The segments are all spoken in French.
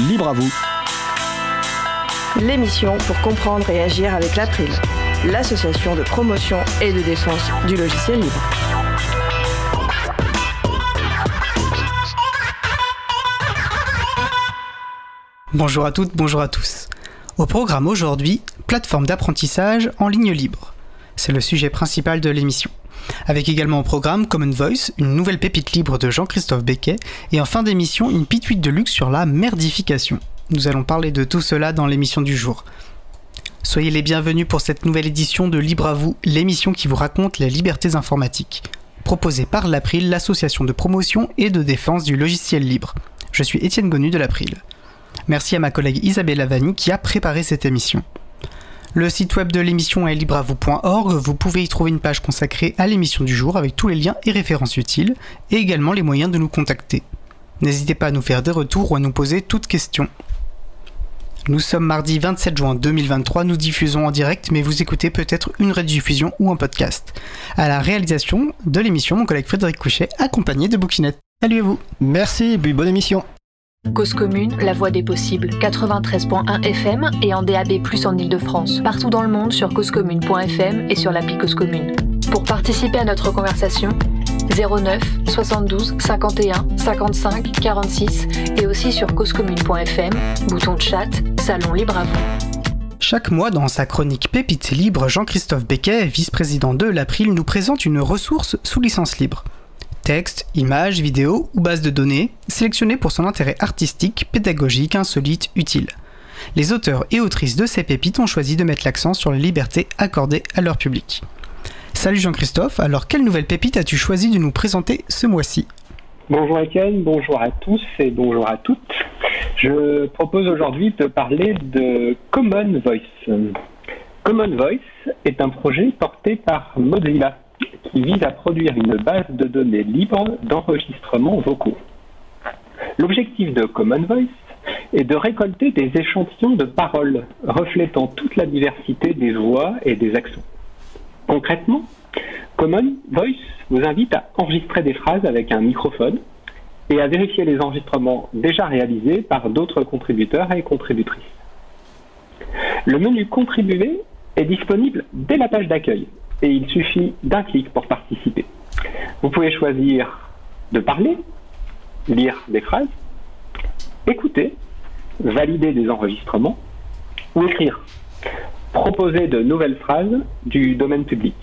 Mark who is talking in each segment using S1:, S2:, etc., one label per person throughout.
S1: libre à vous.
S2: L'émission pour comprendre et agir avec l'April, l'association de promotion et de défense du logiciel libre.
S3: Bonjour à toutes, bonjour à tous. Au programme aujourd'hui, plateforme d'apprentissage en ligne libre. C'est le sujet principal de l'émission. Avec également au programme Common Voice, une nouvelle pépite libre de Jean-Christophe Becquet, et en fin d'émission, une pituite de luxe sur la merdification. Nous allons parler de tout cela dans l'émission du jour. Soyez les bienvenus pour cette nouvelle édition de Libre à vous, l'émission qui vous raconte les libertés informatiques. Proposée par l'April, l'association de promotion et de défense du logiciel libre. Je suis Étienne Gonu de l'April. Merci à ma collègue Isabelle Lavani qui a préparé cette émission. Le site web de l'émission est libreavou.org. Vous pouvez y trouver une page consacrée à l'émission du jour avec tous les liens et références utiles et également les moyens de nous contacter. N'hésitez pas à nous faire des retours ou à nous poser toutes questions. Nous sommes mardi 27 juin 2023, nous diffusons en direct, mais vous écoutez peut-être une rediffusion ou un podcast. À la réalisation de l'émission, mon collègue Frédéric Couchet, accompagné de Bouquinette. Salut à vous
S1: Merci bonne émission
S4: Cause commune, la voix des possibles, 93.1 FM et en DAB+, en Ile-de-France. Partout dans le monde sur causecommune.fm et sur l'appli Cause Commune. Pour participer à notre conversation, 09 72 51 55 46 et aussi sur causecommune.fm, bouton chat, salon libre à vous.
S3: Chaque mois, dans sa chronique Pépite libre, Jean-Christophe Becquet, vice-président de l'April, nous présente une ressource sous licence libre. Texte, images, vidéos ou bases de données, sélectionnées pour son intérêt artistique, pédagogique, insolite, utile. Les auteurs et autrices de ces pépites ont choisi de mettre l'accent sur les libertés accordées à leur public. Salut Jean-Christophe, alors quelle nouvelle pépite as-tu choisi de nous présenter ce mois-ci?
S5: Bonjour Etienne, bonjour à tous et bonjour à toutes. Je propose aujourd'hui de parler de Common Voice. Common Voice est un projet porté par Mozilla qui vise à produire une base de données libre d'enregistrement vocaux. L'objectif de Common Voice est de récolter des échantillons de paroles reflétant toute la diversité des voix et des accents. Concrètement, Common Voice vous invite à enregistrer des phrases avec un microphone et à vérifier les enregistrements déjà réalisés par d'autres contributeurs et contributrices. Le menu Contribuer est disponible dès la page d'accueil et il suffit d'un clic pour participer. Vous pouvez choisir de parler, lire des phrases, écouter, valider des enregistrements ou écrire, proposer de nouvelles phrases du domaine public.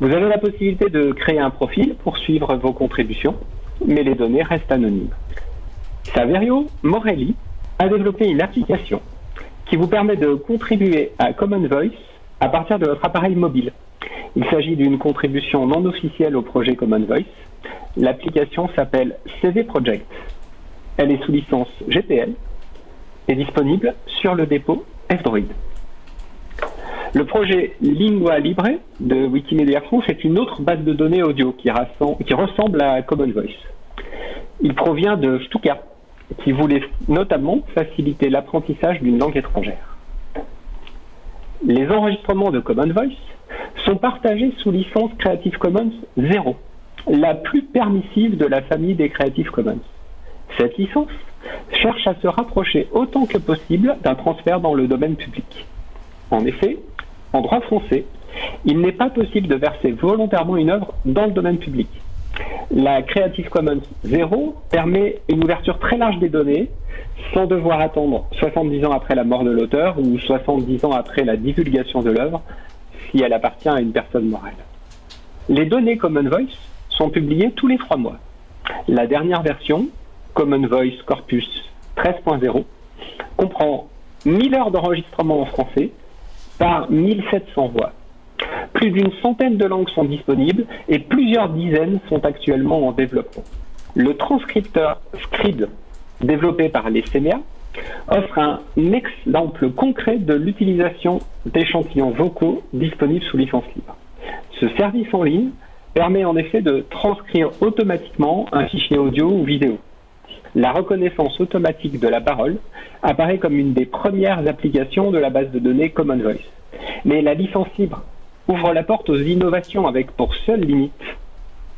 S5: Vous avez la possibilité de créer un profil pour suivre vos contributions, mais les données restent anonymes. Saverio Morelli a développé une application qui vous permet de contribuer à Common Voice à partir de votre appareil mobile. Il s'agit d'une contribution non officielle au projet Common Voice. L'application s'appelle CV Project. Elle est sous licence GPL et disponible sur le dépôt F-Droid. Le projet Lingua Libre de Wikimedia France est une autre base de données audio qui, qui ressemble à Common Voice. Il provient de Stuka, qui voulait notamment faciliter l'apprentissage d'une langue étrangère. Les enregistrements de Common Voice sont partagés sous licence Creative Commons 0, la plus permissive de la famille des Creative Commons. Cette licence cherche à se rapprocher autant que possible d'un transfert dans le domaine public. En effet, en droit français, il n'est pas possible de verser volontairement une œuvre dans le domaine public. La Creative Commons 0 permet une ouverture très large des données sans devoir attendre 70 ans après la mort de l'auteur ou 70 ans après la divulgation de l'œuvre si elle appartient à une personne morale. Les données Common Voice sont publiées tous les trois mois. La dernière version, Common Voice Corpus 13.0, comprend 1000 heures d'enregistrement en français par 1700 voix. Plus d'une centaine de langues sont disponibles et plusieurs dizaines sont actuellement en développement. Le transcripteur Scrid, développé par les CNA, offre un exemple concret de l'utilisation d'échantillons vocaux disponibles sous licence libre. Ce service en ligne permet en effet de transcrire automatiquement un fichier audio ou vidéo. La reconnaissance automatique de la parole apparaît comme une des premières applications de la base de données Common Voice. Mais la licence libre ouvre la porte aux innovations avec pour seule limite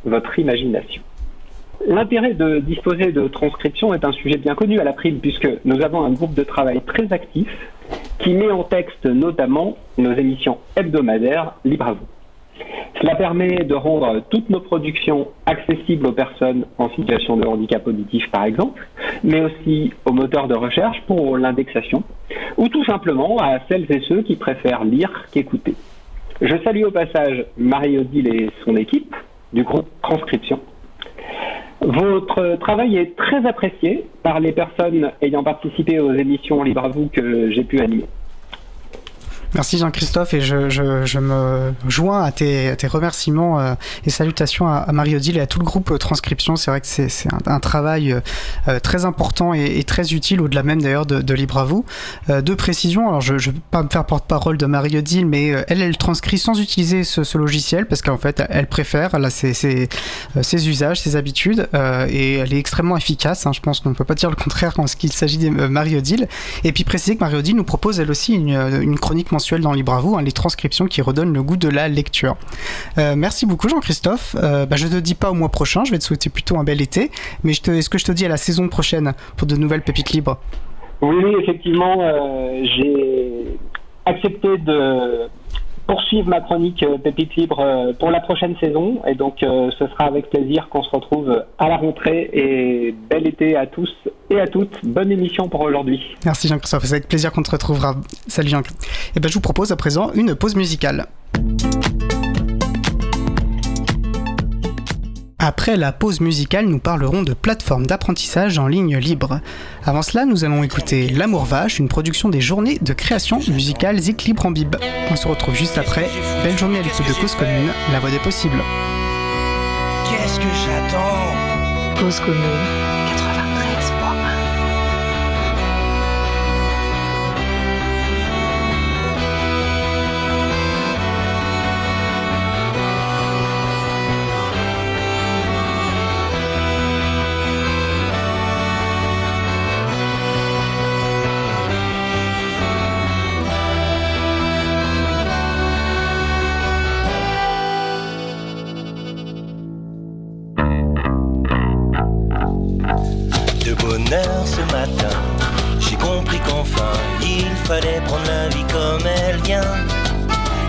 S5: votre imagination. L'intérêt de disposer de transcription est un sujet bien connu à la prime puisque nous avons un groupe de travail très actif qui met en texte notamment nos émissions hebdomadaires Libre à vous. Cela permet de rendre toutes nos productions accessibles aux personnes en situation de handicap auditif, par exemple, mais aussi aux moteurs de recherche pour l'indexation, ou tout simplement à celles et ceux qui préfèrent lire qu'écouter. Je salue au passage Marie-Odile et son équipe du groupe Transcription. Votre travail est très apprécié par les personnes ayant participé aux émissions Libre à vous que j'ai pu animer.
S3: Merci Jean-Christophe et je, je, je, me joins à tes, tes remerciements euh, et salutations à, Marie-Odile et à tout le groupe euh, Transcription. C'est vrai que c'est un, un, travail euh, très important et, très utile, au-delà même d'ailleurs de, de, Libre à vous. Deux précisions, alors je ne vais pas me faire porte-parole de Marie-Odile, mais elle, elle transcrit sans utiliser ce, ce logiciel parce qu'en fait, elle préfère, elle a ses, usages, ses habitudes et elle est extrêmement efficace. Hein, je pense qu'on ne peut pas dire le contraire quand il s'agit de Marie-Odile. Et puis préciser que Marie-Odile nous propose elle aussi une, une chronique mensuelle dans Libre à vous, hein, les transcriptions qui redonnent le goût de la lecture. Euh, merci beaucoup Jean-Christophe. Euh, bah, je te dis pas au mois prochain, je vais te souhaiter plutôt un bel été, mais est-ce que je te dis à la saison prochaine pour de nouvelles pépites libres?
S5: Oui, effectivement, euh, j'ai accepté de poursuivre ma chronique euh, Pépite Libre euh, pour la prochaine saison. Et donc, euh, ce sera avec plaisir qu'on se retrouve à la rentrée. Et bel été à tous et à toutes. Bonne émission pour aujourd'hui.
S3: Merci Jean-Christophe. C'est avec plaisir qu'on te retrouvera. Salut Jean. Et ben, je vous propose à présent une pause musicale. Après la pause musicale, nous parlerons de plateformes d'apprentissage en ligne libre. Avant cela, nous allons écouter L'amour vache, une production des journées de création musicale Zik Libre en Bib. On se retrouve juste après. Belle journée à l'écoute de Cause Commune, la voix des possibles.
S1: Qu'est-ce que j'attends?
S4: Cause Commune
S1: De bonne heure ce matin, j'ai compris qu'enfin il fallait prendre la vie comme elle vient.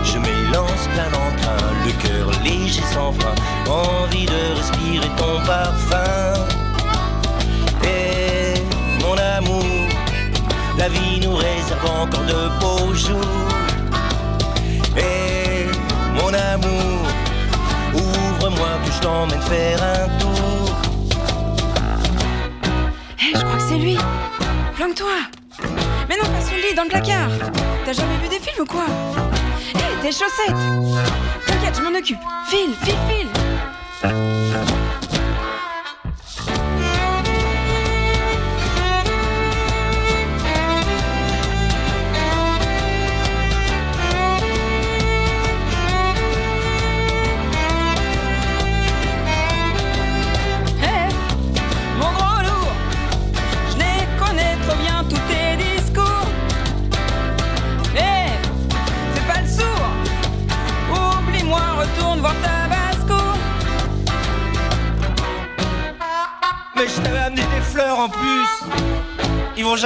S1: Je m'élance plein d'entrain, le cœur léger sans frein, envie de respirer ton parfum. Et mon amour, la vie nous réserve encore de beaux jours. Et mon amour, ouvre-moi que je t'emmène faire un tour.
S6: Je crois que c'est lui. Planque-toi. Mais non, pas sous le lit, dans le placard. T'as jamais vu des films ou quoi? Hé, tes chaussettes. T'inquiète, je m'en occupe. File, file, file.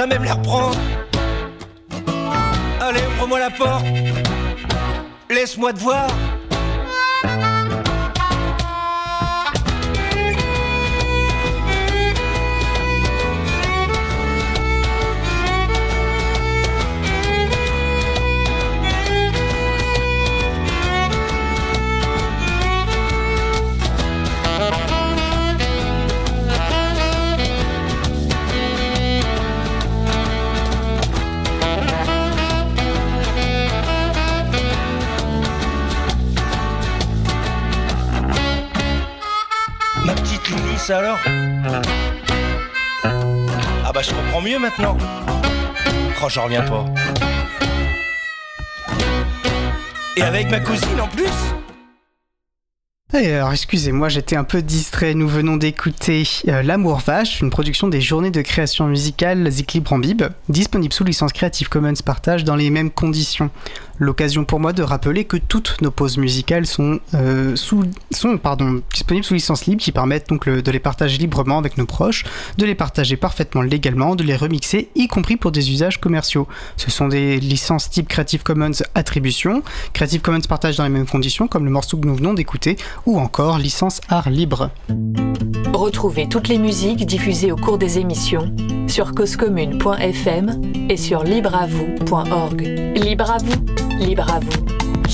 S1: Ils vont jamais me les reprendre. Allez, ouvre-moi la porte. Laisse-moi te voir. Mieux maintenant. Oh j'en reviens pas. Et avec ma cousine en plus
S3: alors, excusez-moi, j'étais un peu distrait. Nous venons d'écouter euh, L'amour vache, une production des journées de création musicale Zik Libre en Bib, disponible sous licence Creative Commons partage dans les mêmes conditions. L'occasion pour moi de rappeler que toutes nos pauses musicales sont, euh, sont pardon, disponibles sous licence libre qui permettent donc de les partager librement avec nos proches, de les partager parfaitement légalement, de les remixer, y compris pour des usages commerciaux. Ce sont des licences type Creative Commons Attribution, Creative Commons partage dans les mêmes conditions comme le morceau que nous venons d'écouter, ou encore licence art libre.
S4: Retrouvez toutes les musiques diffusées au cours des émissions sur causecommune.fm et sur libreavoue.org. Libre à vous, libre à vous,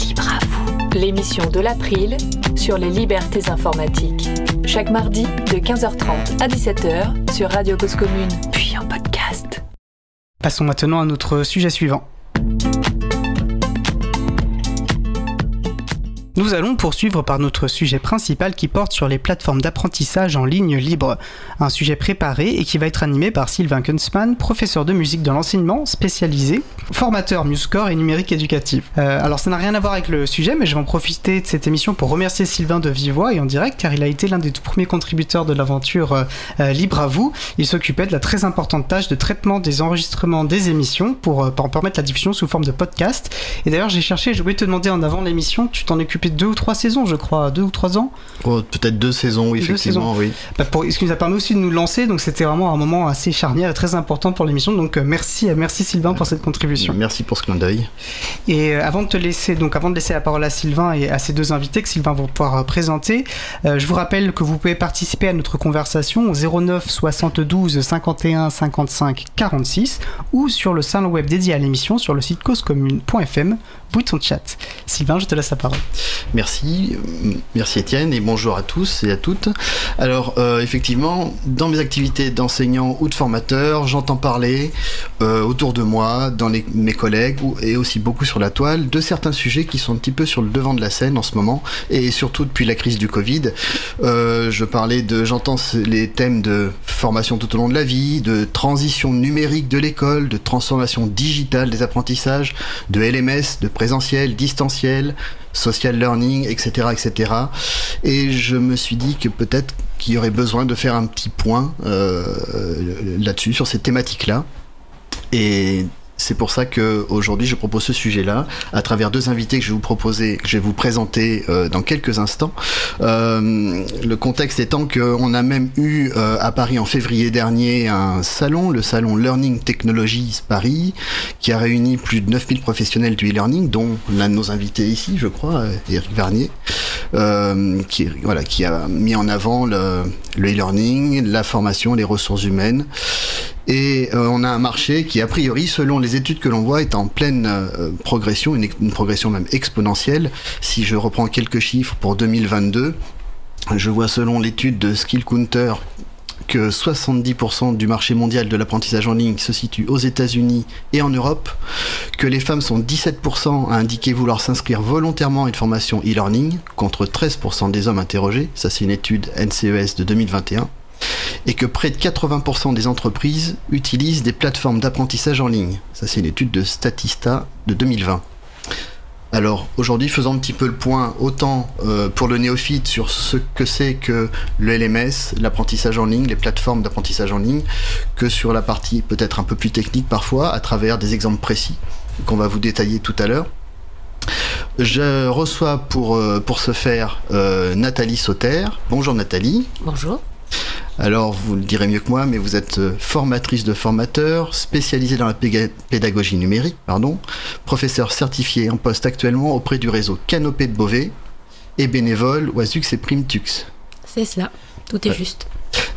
S4: libre à vous. L'émission de l'April sur les libertés informatiques. Chaque mardi de 15h30 à 17h sur Radio Cause Commune, puis en podcast.
S3: Passons maintenant à notre sujet suivant. Nous allons poursuivre par notre sujet principal qui porte sur les plateformes d'apprentissage en ligne libre. Un sujet préparé et qui va être animé par Sylvain Kunzmann, professeur de musique dans l'enseignement spécialisé, formateur MuseCore et numérique éducatif. Euh, alors ça n'a rien à voir avec le sujet, mais je vais en profiter de cette émission pour remercier Sylvain de vive voix et en direct car il a été l'un des tout premiers contributeurs de l'aventure euh, euh, Libre à vous. Il s'occupait de la très importante tâche de traitement des enregistrements des émissions pour, pour permettre la diffusion sous forme de podcast. Et d'ailleurs j'ai cherché, je voulais te demander en avant l'émission, tu t'en occupes deux ou trois saisons, je crois, deux ou trois ans.
S7: Oh, Peut-être deux saisons, oui, effectivement, oui.
S3: Bah, pour, ce qui nous a permis aussi de nous lancer, donc c'était vraiment un moment assez charnière et très important pour l'émission. Donc euh, merci, merci Sylvain pour cette contribution.
S7: Merci pour ce clin d'œil.
S3: Et euh, avant de te laisser, donc avant de laisser la parole à Sylvain et à ces deux invités que Sylvain va pouvoir euh, présenter, euh, je vous rappelle que vous pouvez participer à notre conversation au 09 72 51 55 46 ou sur le salon web dédié à l'émission sur le site causecommune.fm bouton chat. Sylvain, je te laisse la parole.
S7: Merci, merci Étienne et bonjour à tous et à toutes. Alors euh, effectivement, dans mes activités d'enseignant ou de formateur, j'entends parler euh, autour de moi, dans mes collègues et aussi beaucoup sur la toile, de certains sujets qui sont un petit peu sur le devant de la scène en ce moment et surtout depuis la crise du Covid. Euh, je parlais de, j'entends les thèmes de formation tout au long de la vie, de transition numérique de l'école, de transformation digitale des apprentissages, de LMS, de présentiel, distanciel, social learning, etc., etc. Et je me suis dit que peut-être qu'il y aurait besoin de faire un petit point euh, là-dessus, sur ces thématiques-là. Et c'est pour ça que aujourd'hui je propose ce sujet-là à travers deux invités que je vais vous proposer, que je vais vous présenter euh, dans quelques instants. Euh, le contexte étant qu'on a même eu euh, à Paris en février dernier un salon, le salon Learning Technologies Paris, qui a réuni plus de 9000 professionnels du e-learning, dont l'un de nos invités ici, je crois, Eric Vernier, euh, qui, a mis en avant le e-learning, la formation, les ressources humaines. Et euh, on a un marché qui, a priori, selon les études que l'on voit, est en pleine euh, progression, une, progression même exponentielle. Si je reprends quelques chiffres pour 2022, je vois selon l'étude de Skill Counter que 70% du marché mondial de l'apprentissage en ligne se situe aux États-Unis et en Europe, que les femmes sont 17% à indiquer vouloir s'inscrire volontairement à une formation e-learning, contre 13% des hommes interrogés, ça c'est une étude NCES de 2021, et que près de 80% des entreprises utilisent des plateformes d'apprentissage en ligne, ça c'est une étude de Statista de 2020. Alors aujourd'hui, faisons un petit peu le point, autant euh, pour le néophyte sur ce que c'est que le LMS, l'apprentissage en ligne, les plateformes d'apprentissage en ligne, que sur la partie peut-être un peu plus technique parfois, à travers des exemples précis qu'on va vous détailler tout à l'heure. Je reçois pour, euh, pour ce faire euh, Nathalie Sauter. Bonjour Nathalie.
S8: Bonjour.
S7: Alors, vous le direz mieux que moi, mais vous êtes euh, formatrice de formateurs, spécialisée dans la pédagogie numérique, pardon, professeur certifié en poste actuellement auprès du réseau Canopée de Beauvais et bénévole Azux et Prime Tux.
S8: C'est cela. Tout est
S7: Ouais.
S8: juste.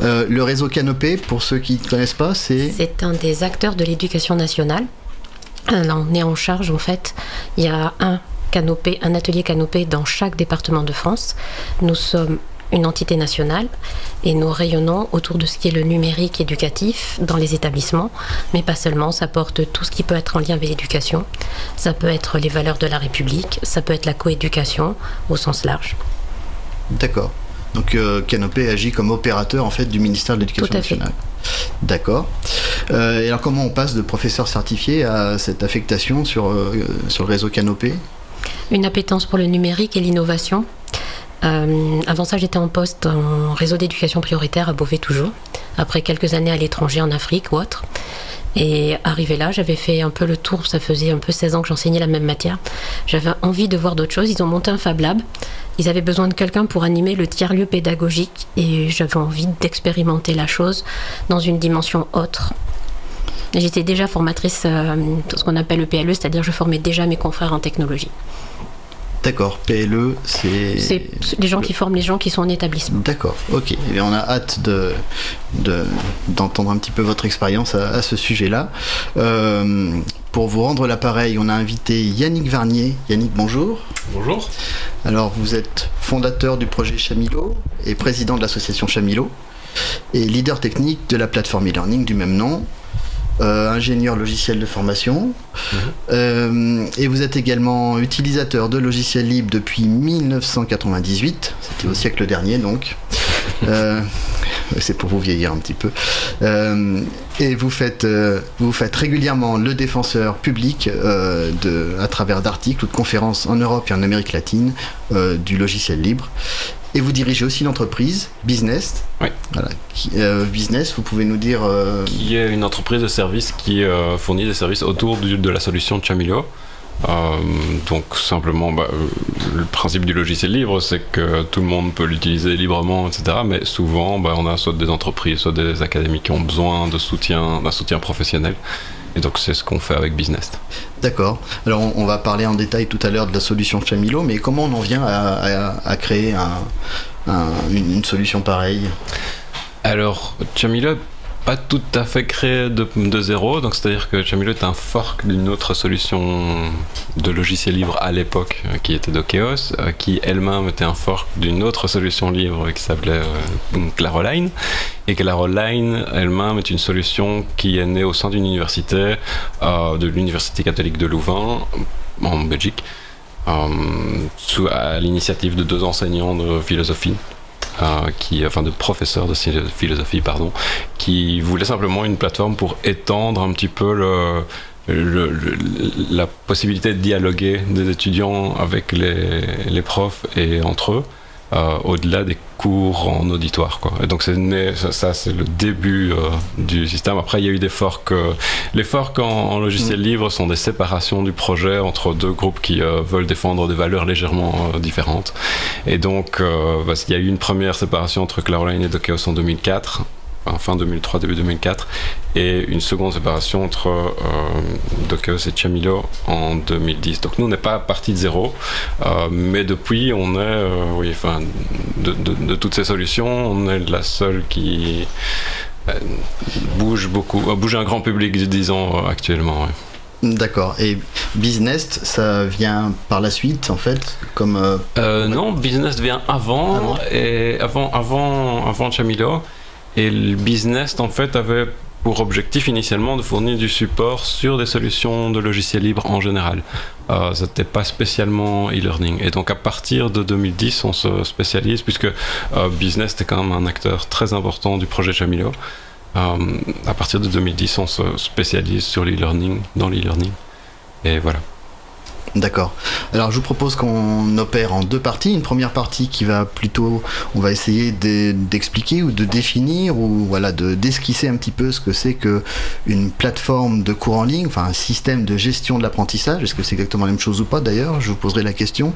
S7: Euh, le réseau Canopée, pour ceux qui ne connaissent pas, c'est...
S8: C'est un des acteurs de l'éducation nationale. Alors, on est en charge, en fait. Il y a un canopé, un atelier canopé dans chaque département de France. Nous sommes une entité nationale et nous rayonnons autour de ce qui est le numérique éducatif dans les établissements, mais pas seulement, ça porte tout ce qui peut être en lien avec l'éducation, ça peut être les valeurs de la République, ça peut être la coéducation au sens large.
S7: D'accord. Donc euh, Canopée agit comme opérateur en fait du ministère de l'Éducation nationale. D'accord. Euh, et alors comment on passe de professeur certifié à cette affectation sur, euh, sur le réseau Canopée
S8: Une appétence pour le numérique et l'innovation. Euh, avant ça, j'étais en poste en réseau d'éducation prioritaire à Beauvais toujours, après quelques années à l'étranger en Afrique ou autre. Et arrivé là, j'avais fait un peu le tour, ça faisait un peu 16 ans que j'enseignais la même matière. J'avais envie de voir d'autres choses. Ils ont monté un Fab Lab. Ils avaient besoin de quelqu'un pour animer le tiers-lieu pédagogique et j'avais envie d'expérimenter la chose dans une dimension autre. J'étais déjà formatrice, euh, ce qu'on appelle le PLE, c'est-à-dire je formais déjà mes confrères en technologie.
S7: D'accord, PLE, c'est.
S8: C'est les gens qui forment les gens qui sont en établissement.
S7: D'accord, ok. Et on a hâte de, d'entendre un petit peu votre expérience à, ce sujet-là. Euh, pour vous rendre l'appareil, on a invité Yannick Varnier. Yannick, bonjour.
S9: Bonjour.
S7: Alors, vous êtes fondateur du projet Chamilo et président de l'association Chamilo et leader technique de la plateforme e-learning du même nom. Euh, ingénieur logiciel de formation. Mhm. Euh, et vous êtes également utilisateur de logiciels libres depuis 1998. C'était au siècle dernier donc. Euh, c'est pour vous vieillir un petit peu. et vous faites, vous faites régulièrement le défenseur public de, à travers d'articles ou de conférences en Europe et en Amérique latine du logiciel libre. Et vous dirigez aussi l'entreprise Business.
S9: Oui.
S7: Voilà. Euh, business, vous pouvez nous dire. Euh,
S9: qui est une entreprise de services qui euh, fournit des services autour de la solution Chamilo. donc simplement, bah, le principe du logiciel libre, c'est que tout le monde peut l'utiliser librement, etc. Mais souvent, bah, on a soit des entreprises, soit des académies qui ont besoin de soutien, d'un soutien professionnel. Et donc c'est ce qu'on fait avec Business.
S7: D'accord. Alors on, va parler en détail tout à l'heure de la solution Chamilo, mais comment on en vient à, créer une, solution pareille?
S9: Alors Chamilo pas tout à fait créé de, zéro, donc c'est-à-dire que Chamilo est un fork d'une autre solution de logiciel libre à l'époque euh, qui était Dokeos, euh, qui elle-même était un fork d'une autre solution libre qui s'appelait euh, Claroline, et Claroline elle-même est une solution qui est née au sein d'une université, de l'Université catholique de Louvain, en Belgique, sous, à l'initiative de deux enseignants de philosophie euh, qui, enfin de professeurs de philosophie, pardon, qui voulait simplement une plateforme pour étendre un petit peu le, la possibilité de dialoguer des étudiants avec les, les profs et entre eux. Euh, au-delà des cours en auditoire. Quoi. Et donc c'est ça, c'est le début euh, du système. Après, il y a eu des forks. les forks en, logiciel mm. libre sont des séparations du projet entre deux groupes qui euh, veulent défendre des valeurs légèrement différentes. Et donc, bah, il y a eu une première séparation entre Cloudline et Dokeos en 2004 fin 2003, début 2004, et une seconde séparation entre euh, Dokeos et Chamilo en 2010. Donc nous, on n'est pas parti de zéro, euh, mais depuis, on est, euh, oui, enfin, de, toutes ces solutions, on est la seule qui euh, bouge beaucoup, bouge un grand public, disons, actuellement.
S7: D'accord. Et Business, ça vient par la suite, en fait, comme.
S9: non, Business vient avant, avant, et avant, avant, avant Chamilo. Et le business, en fait, avait pour objectif initialement de fournir du support sur des solutions de logiciels libres en général. Euh, ce n'était pas spécialement e-learning. Et donc à partir de 2010, on se spécialise, puisque euh, Business était quand même un acteur très important du projet Jamilo. Euh, à partir de 2010, on se spécialise sur l'e-learning, dans l'e-learning. Et voilà.
S7: D'accord. Alors je vous propose qu'on opère en deux parties. Une première partie qui va plutôt, on va essayer d'expliquer ou de définir ou voilà de d'esquisser un petit peu ce que c'est que une plateforme de cours en ligne, enfin un système de gestion de l'apprentissage. Est-ce que c'est exactement la même chose ou pas d'ailleurs? Je vous poserai la question.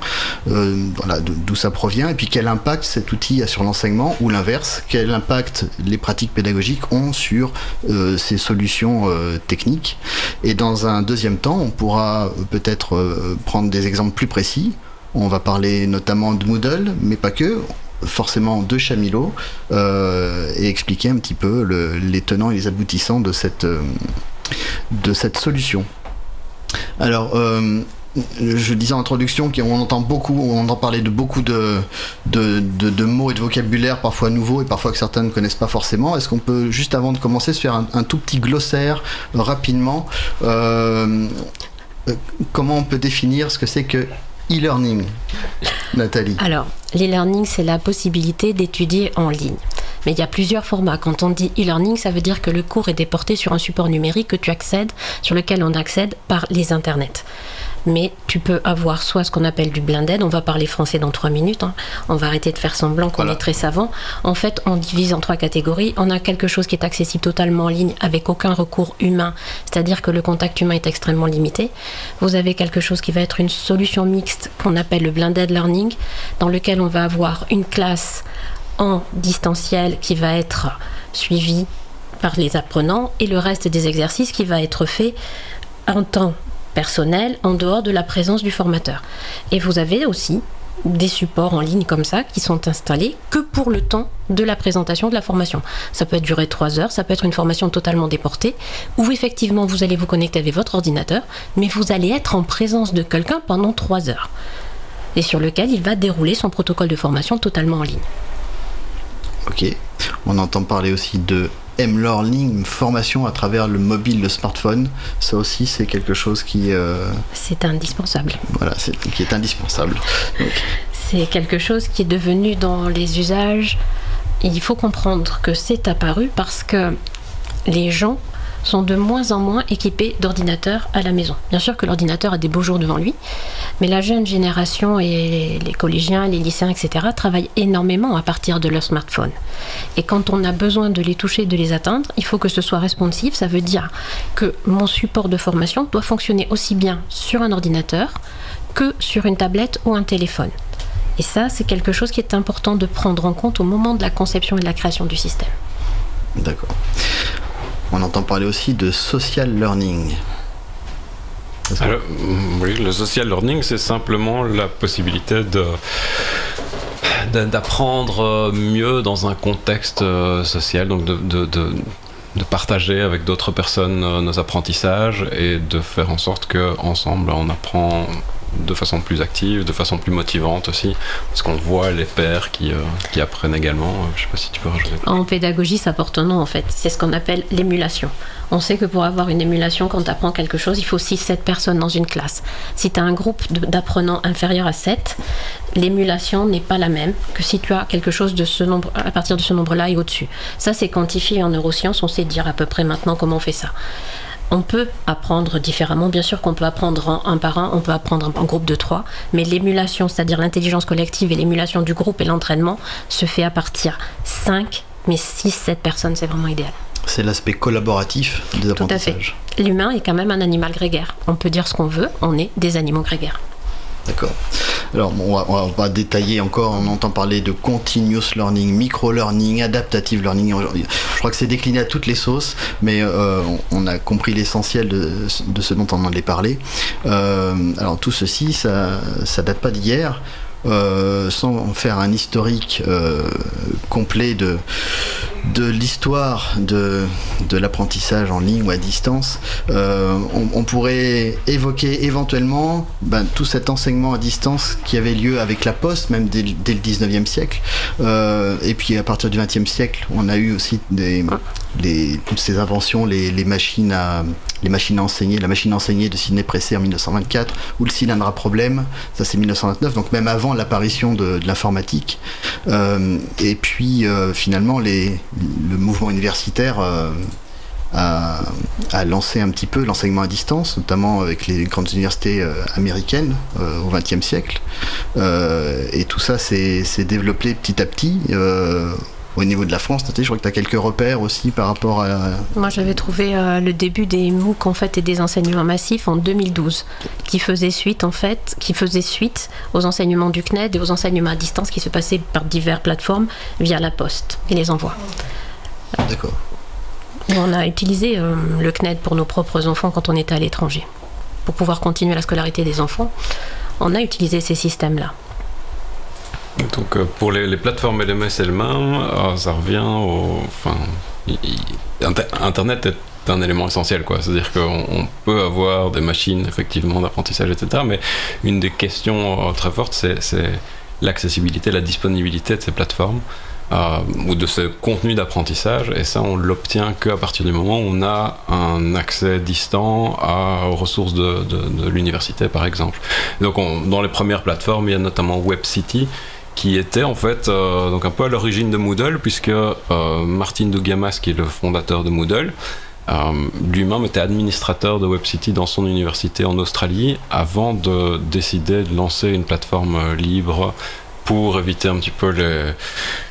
S7: Euh, voilà d'où ça provient et puis quel impact cet outil a sur l'enseignement ou l'inverse. Quel impact les pratiques pédagogiques ont sur euh, ces solutions euh, techniques. Et dans un deuxième temps, on pourra peut-être prendre des exemples plus précis. On va parler notamment de Moodle, mais pas que, forcément de Chamilo, euh, et expliquer un petit peu les tenants et les aboutissants de cette, euh, de cette solution. Alors, euh, je disais en introduction qu'on entend beaucoup, on entend parler de beaucoup de, de, mots et de vocabulaire parfois nouveaux et parfois que certains ne connaissent pas forcément. Est-ce qu'on peut, juste avant de commencer, se faire un, tout petit glossaire rapidement comment on peut définir ce que c'est que e-learning, Nathalie?
S8: Alors, l'e-learning, c'est la possibilité d'étudier en ligne. Mais il y a plusieurs formats. Quand on dit e-learning, ça veut dire que le cours est déporté sur un support numérique que tu accèdes, sur lequel on accède par les internets. Mais tu peux avoir soit ce qu'on appelle du blended, on va parler français dans trois minutes, hein. on va arrêter de faire semblant qu'on
S7: Voilà.
S8: est très savant. En fait, on divise en trois catégories. On a quelque chose qui est accessible totalement en ligne avec aucun recours humain, c'est-à-dire que le contact humain est extrêmement limité. Vous avez quelque chose qui va être une solution mixte qu'on appelle le blended learning, dans lequel on va avoir une classe en distanciel qui va être suivie par les apprenants et le reste des exercices qui va être fait en temps personnel en dehors de la présence du formateur. Et vous avez aussi des supports en ligne comme ça qui sont installés que pour le temps de la présentation de la formation. Ça peut durer trois heures, ça peut être une formation totalement déportée, où effectivement vous allez vous connecter avec votre ordinateur, mais vous allez être en présence de quelqu'un pendant trois heures, et sur lequel il va dérouler son protocole de formation totalement en ligne.
S7: Ok. On entend parler aussi de M-Learning, formation à travers le mobile, le smartphone. Ça aussi, c'est quelque chose qui, euh,
S8: C'est indispensable.
S7: voilà, c'est- qui est indispensable.
S8: C'est quelque chose qui est devenu dans les usages. Il faut comprendre que c'est apparu parce que les gens sont de moins en moins équipés d'ordinateurs à la maison. Bien sûr que l'ordinateur a des beaux jours devant lui, mais la jeune génération et les collégiens, les lycéens, etc. travaillent énormément à partir de leur smartphone. Et quand on a besoin de les toucher, de les atteindre, il faut que ce soit responsive. Ça veut dire que mon support de formation doit fonctionner aussi bien sur un ordinateur que sur une tablette ou un téléphone. Et ça, c'est quelque chose qui est important de prendre en compte au moment de la conception et de la création du système.
S7: D'accord. On entend parler aussi de social learning.
S9: Alors, oui, le social learning, c'est simplement la possibilité d'apprendre euh, mieux dans un contexte euh, social, donc de partager avec d'autres personnes euh, nos apprentissages et de faire en sorte que ensemble on apprend de façon plus active, de façon plus motivante aussi, parce qu'on voit les pairs qui, euh, qui apprennent également. Euh, Je sais pas si tu peux rajouter.
S8: En pédagogie, ça porte un nom en fait. C'est ce qu'on appelle l'émulation. On sait que pour avoir une émulation, quand tu apprends quelque chose, il faut 6-7 personnes dans une classe. Si tu as un groupe d'apprenants inférieur à 7, l'émulation n'est pas la même que si tu as quelque chose de ce nombre, à partir de ce nombre-là et au-dessus. Ça, c'est quantifié en neurosciences. On sait dire à peu près maintenant comment on fait ça. On peut apprendre différemment, bien sûr qu'on peut apprendre en un par un, on peut apprendre en groupe de trois, mais l'émulation, c'est-à-dire l'intelligence collective et l'émulation du groupe et l'entraînement, se fait à partir 5, mais 6, 7 personnes, c'est vraiment idéal.
S7: C'est l'aspect collaboratif des
S8: Tout à fait.
S7: apprentissages.
S8: L'humain est quand même un animal grégaire. On peut dire ce qu'on veut, on est des animaux grégaires.
S7: D'accord. Alors, bon, on, va, détailler encore. On entend parler de continuous learning, micro-learning, adaptative learning. Je crois que c'est décliné à toutes les sauces, mais euh, on, a compris l'essentiel de, de ce dont on allait parler. Euh, alors, tout ceci, ça, ça date pas d'hier. Euh, sans faire un historique euh, complet de, de l'histoire de, de l'apprentissage en ligne ou à distance, euh, on, pourrait évoquer éventuellement ben, tout cet enseignement à distance qui avait lieu avec la poste, même dès, le 19e siècle. Euh, et puis à partir du 20e siècle, on a eu aussi des, les, toutes ces inventions, les, les machines à les machines enseigner, la machine à enseigner de Sidney Pressé en 1924, ou le cylindre à problème, ça c'est 1929, donc même avant l'apparition de, l'informatique. Euh, et puis finalement, les, le mouvement universitaire euh, a, lancé un petit peu l'enseignement à distance, notamment avec les grandes universités euh, américaines euh, au XXe siècle. Et tout ça s'est développé petit à petit. Au niveau de la France, je crois que tu as quelques repères aussi par rapport à,
S8: Moi, j'avais trouvé euh, le début des MOOC en fait et des enseignements massifs en 2012, qui faisait suite en fait, qui faisait suite aux enseignements du CNED et aux enseignements à distance qui se passaient par diverses plateformes via la poste et les envois.
S7: D'accord.
S8: On a utilisé euh, le CNED pour nos propres enfants quand on était à l'étranger, pour pouvoir continuer la scolarité des enfants. On a utilisé ces systèmes-là.
S9: Donc euh, pour les, plateformes LMS elles-mêmes, euh, ça revient au... Enfin, Internet est un élément essentiel, quoi. C'est-à-dire qu'on on peut avoir des machines, effectivement, d'apprentissage, etc. Mais une des questions euh, très fortes, c'est l'accessibilité, la disponibilité de ces plateformes. ou de ce contenu d'apprentissage, et ça on l'obtient qu'à partir du moment où on a un accès distant à, aux ressources de, l'université par exemple. Donc on- dans les premières plateformes, il y a notamment WebCity, qui était en fait euh, donc un peu à l'origine de Moodle, puisque euh, Martin Dougamas, qui est le fondateur de Moodle, lui-même était administrateur de WebCity dans son université en Australie avant de décider de lancer une plateforme libre pour éviter un petit peu le,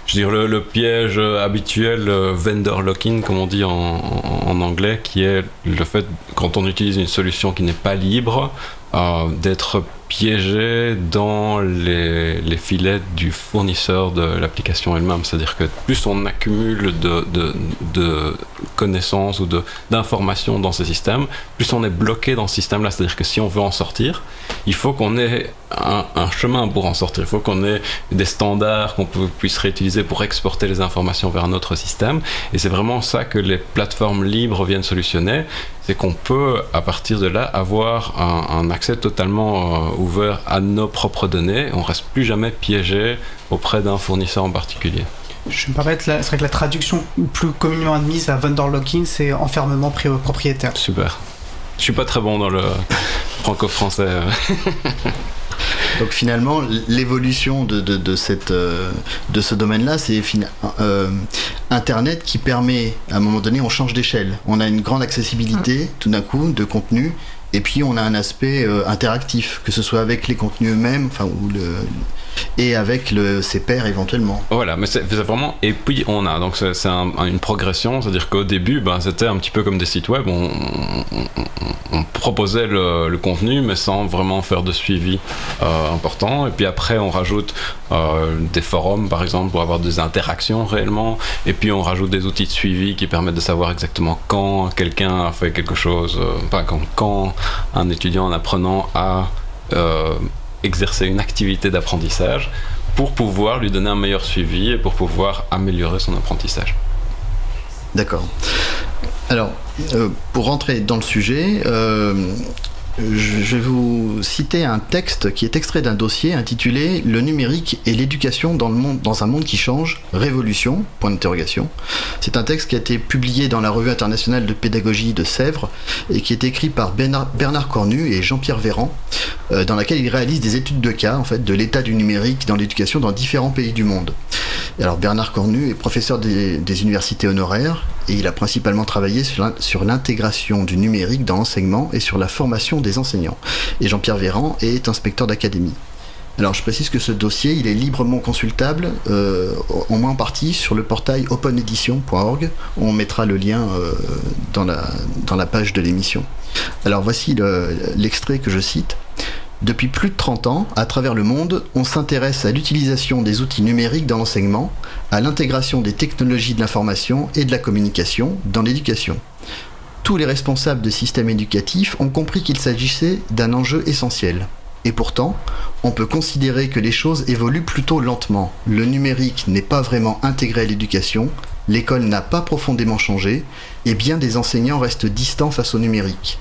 S9: je dire, le, piège habituel vendor lock-in, comme on dit en, anglais, qui est le fait, quand on utilise une solution qui n'est pas libre, euh, d'être piégé dans les, les, filets du fournisseur de l'application elle-même. C'est-à-dire que plus on accumule de, connaissances ou d'informations dans ce système, plus on est bloqué dans ce système-là. C'est-à-dire que si on veut en sortir, il faut qu'on ait un, chemin pour en sortir. Il faut qu'on ait des standards qu'on puisse réutiliser pour exporter les informations vers un autre système. Et c'est vraiment ça que les plateformes libres viennent solutionner c'est qu'on peut, à partir de là, avoir un, un accès totalement euh, ouvert à nos propres données. On reste plus jamais piégé auprès d'un fournisseur en particulier.
S3: Je vais me permettre, c'est vrai que la traduction plus communément admise à vendor locking, c'est enfermement propriétaire.
S9: Super. Je suis pas très bon dans le franco-français.
S7: Donc finalement, l'évolution de, de, de, cette, euh, de ce domaine-là, c'est euh, Internet qui permet, à un moment donné, on change d'échelle. On a une grande accessibilité, mm. tout d'un coup, de contenu, et puis on a un aspect euh, interactif, que ce soit avec les contenus eux-mêmes, enfin, ou le, et avec le, ses pairs éventuellement.
S9: Voilà, mais c'est vraiment. Et puis on a, donc c'est un, une progression, c'est-à-dire qu'au début, ben, c'était un petit peu comme des sites web, on, proposait le, le, contenu, mais sans vraiment faire de suivi euh, important. Et puis après, on rajoute euh, des forums, par exemple, pour avoir des interactions réellement. Et puis on rajoute des outils de suivi qui permettent de savoir exactement quand quelqu'un a fait quelque chose, euh, enfin, quand, quand un étudiant, en apprenant, a euh, exercer une activité d'apprentissage pour pouvoir lui donner un meilleur suivi et pour pouvoir améliorer son apprentissage.
S7: D'accord. Alors, euh, pour rentrer dans le sujet, euh, je vais vous citer un texte qui est extrait d'un dossier intitulé Le numérique et l'éducation dans, dans un monde qui change, révolution, point d'interrogation. C'est un texte qui a été publié dans la revue internationale de pédagogie de Sèvres et qui est écrit par Bernard, Cornu et Jean-Pierre Véran, euh, dans laquelle il réalise des études de cas en fait, de l'état du numérique dans l'éducation dans différents pays du monde. Alors Bernard Cornu est professeur des universités honoraires et il a principalement travaillé sur l'intégration du numérique dans l'enseignement et sur la formation des enseignants. Et Jean-Pierre Véran est inspecteur d'académie. Alors je précise que ce dossier, il est librement consultable, euh, au moins en partie, sur le portail openedition.org. On mettra le lien euh, dans, la, page de l'émission. Alors voici l'extrait le, que je cite. Depuis plus de 30 ans, à travers le monde, on s'intéresse à l'utilisation des outils numériques dans l'enseignement, à l'intégration des technologies de l'information et de la communication dans l'éducation. Tous les responsables de systèmes éducatifs ont compris qu'il s'agissait d'un enjeu essentiel. Et pourtant, on peut considérer que les choses évoluent plutôt lentement. Le numérique n'est pas vraiment intégré à l'éducation, l'école n'a pas profondément changé, et bien des enseignants restent distants face au numérique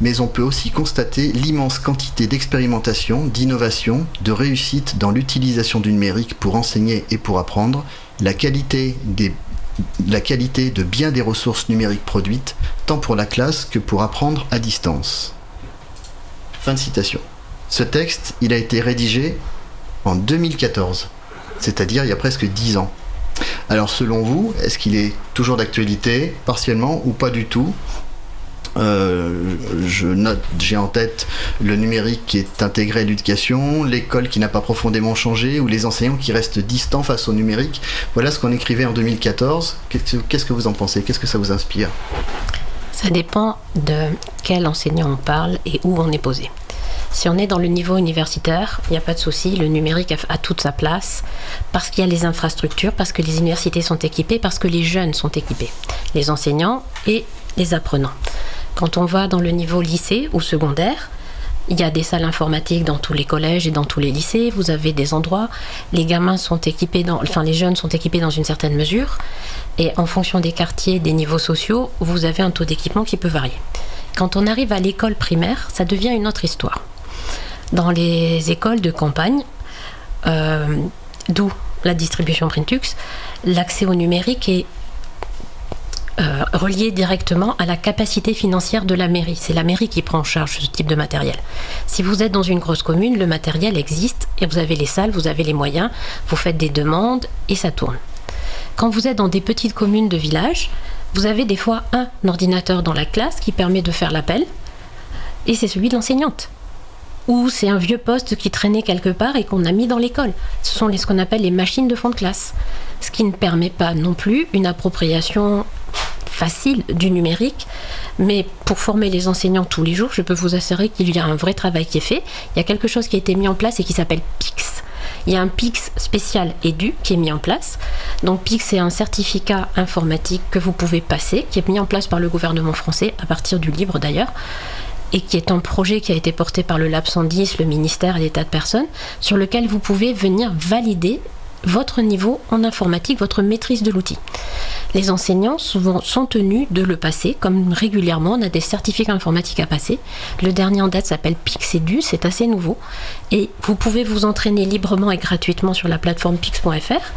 S7: mais on peut aussi constater l'immense quantité d'expérimentation, d'innovation, de réussite dans l'utilisation du numérique pour enseigner et pour apprendre, la qualité, de bien des ressources numériques produites, tant pour la classe que pour apprendre à distance. Fin de citation. Ce texte, il a été rédigé en 2014, c'est-à-dire il y a presque 10 ans. Alors selon vous, est-ce qu'il est toujours d'actualité, partiellement ou pas du tout? Euh, je note, j'ai en tête le numérique qui est intégré à l'éducation, l'école qui n'a pas profondément changé, ou les enseignants qui restent distants face au numérique. Voilà ce qu'on écrivait en 2014. Qu'est-ce que vous en pensez? Qu'est-ce que ça vous inspire?
S8: Ça dépend de quel enseignant on parle et où on est posé. Si on est dans le niveau universitaire, il n'y a pas de souci, le numérique a, toute sa place parce qu'il y a les infrastructures, parce que les universités sont équipées, parce que les jeunes sont équipés, les enseignants et les apprenants. Quand on va dans le niveau lycée ou secondaire, il y a des salles informatiques dans tous les collèges et dans tous les lycées. Vous avez des endroits. Les gamins sont équipés enfin les jeunes sont équipés dans une certaine mesure. Et en fonction des quartiers, des niveaux sociaux, vous avez un taux d'équipement qui peut varier. Quand on arrive à l'école primaire, ça devient une autre histoire. Dans les écoles de campagne, euh, d'où la distribution Printux, l'accès au numérique est euh, relié directement à la capacité financière de la mairie. C'est la mairie qui prend en charge ce type de matériel. Si vous êtes dans une grosse commune, le matériel existe et vous avez les salles, vous avez les moyens, vous faites des demandes et ça tourne. Quand vous êtes dans des petites communes de village, Vous avez des fois un ordinateur dans la classe qui permet de faire l'appel, et c'est celui de l'enseignante. Ou c'est un vieux poste qui traînait quelque part et qu'on a mis dans l'école. Ce sont ce qu'on appelle les machines de fond de classe. Ce qui ne permet pas non plus une appropriation facile du numérique. Mais pour former les enseignants tous les jours, je peux vous assurer qu'il y a un vrai travail qui est fait. Il y a quelque chose qui a été mis en place et qui s'appelle PIX. Il y a un PIX spécial édu qui est mis en place. Donc PIX, c'est un certificat informatique que vous pouvez passer, qui est mis en place par le gouvernement français, à partir du livre d'ailleurs, et qui est un projet qui a été porté par le Lab 110, le ministère et des de personnes, sur lequel vous pouvez venir valider votre niveau en informatique, votre maîtrise de l'outil. Les enseignants souvent sont tenus de le passer, comme régulièrement on a des certificats informatiques à passer. Le dernier en date s'appelle Pixedu, c'est assez nouveau. Et vous pouvez vous entraîner librement et gratuitement sur la plateforme pix.fr.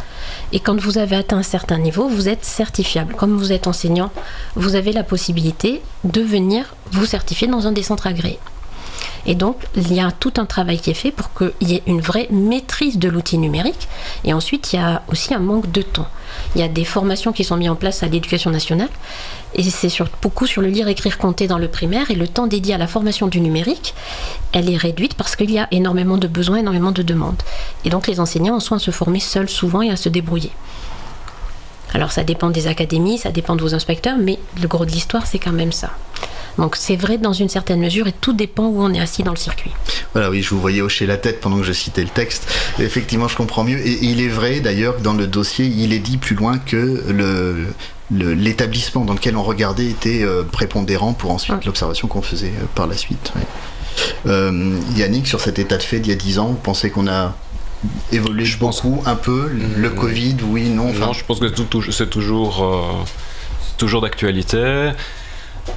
S8: Et quand vous avez atteint un certain niveau, vous êtes certifiable. Comme vous êtes enseignant, vous avez la possibilité de venir vous certifier dans un des centres agréés. Et donc, il y a tout un travail qui est fait pour qu'il y ait une vraie maîtrise de l'outil numérique. Et ensuite, il y a aussi un manque de temps. Il y a des formations qui sont mises en place à l'éducation nationale. Et c'est beaucoup sur le lire, écrire, compter dans le primaire. Et le temps dédié à la formation du numérique, elle est réduite parce qu'il y a énormément de besoins, énormément de demandes. Et donc, les enseignants ont soin à se former seuls souvent et à se débrouiller. Alors ça dépend des académies, ça dépend de vos inspecteurs, mais le gros de l'histoire, c'est quand même ça. Donc c'est vrai dans une certaine mesure et tout dépend où on est assis dans le circuit.
S7: Voilà, oui, je vous voyais hocher la tête pendant que je citais le texte. effectivement, je comprends mieux. Et, il est vrai d'ailleurs que dans le dossier, il est dit plus loin que le l'établissement dans lequel on regardait était euh, prépondérant pour ensuite l'observation qu'on faisait euh, par la suite. Euh, Yannick, sur cet état de fait d'il y a 10 ans, vous pensez qu'on a évolué je beaucoup, pense... un peu Le mm. Covid, oui, non
S9: Non, je pense que c'est toujours, toujours d'actualité.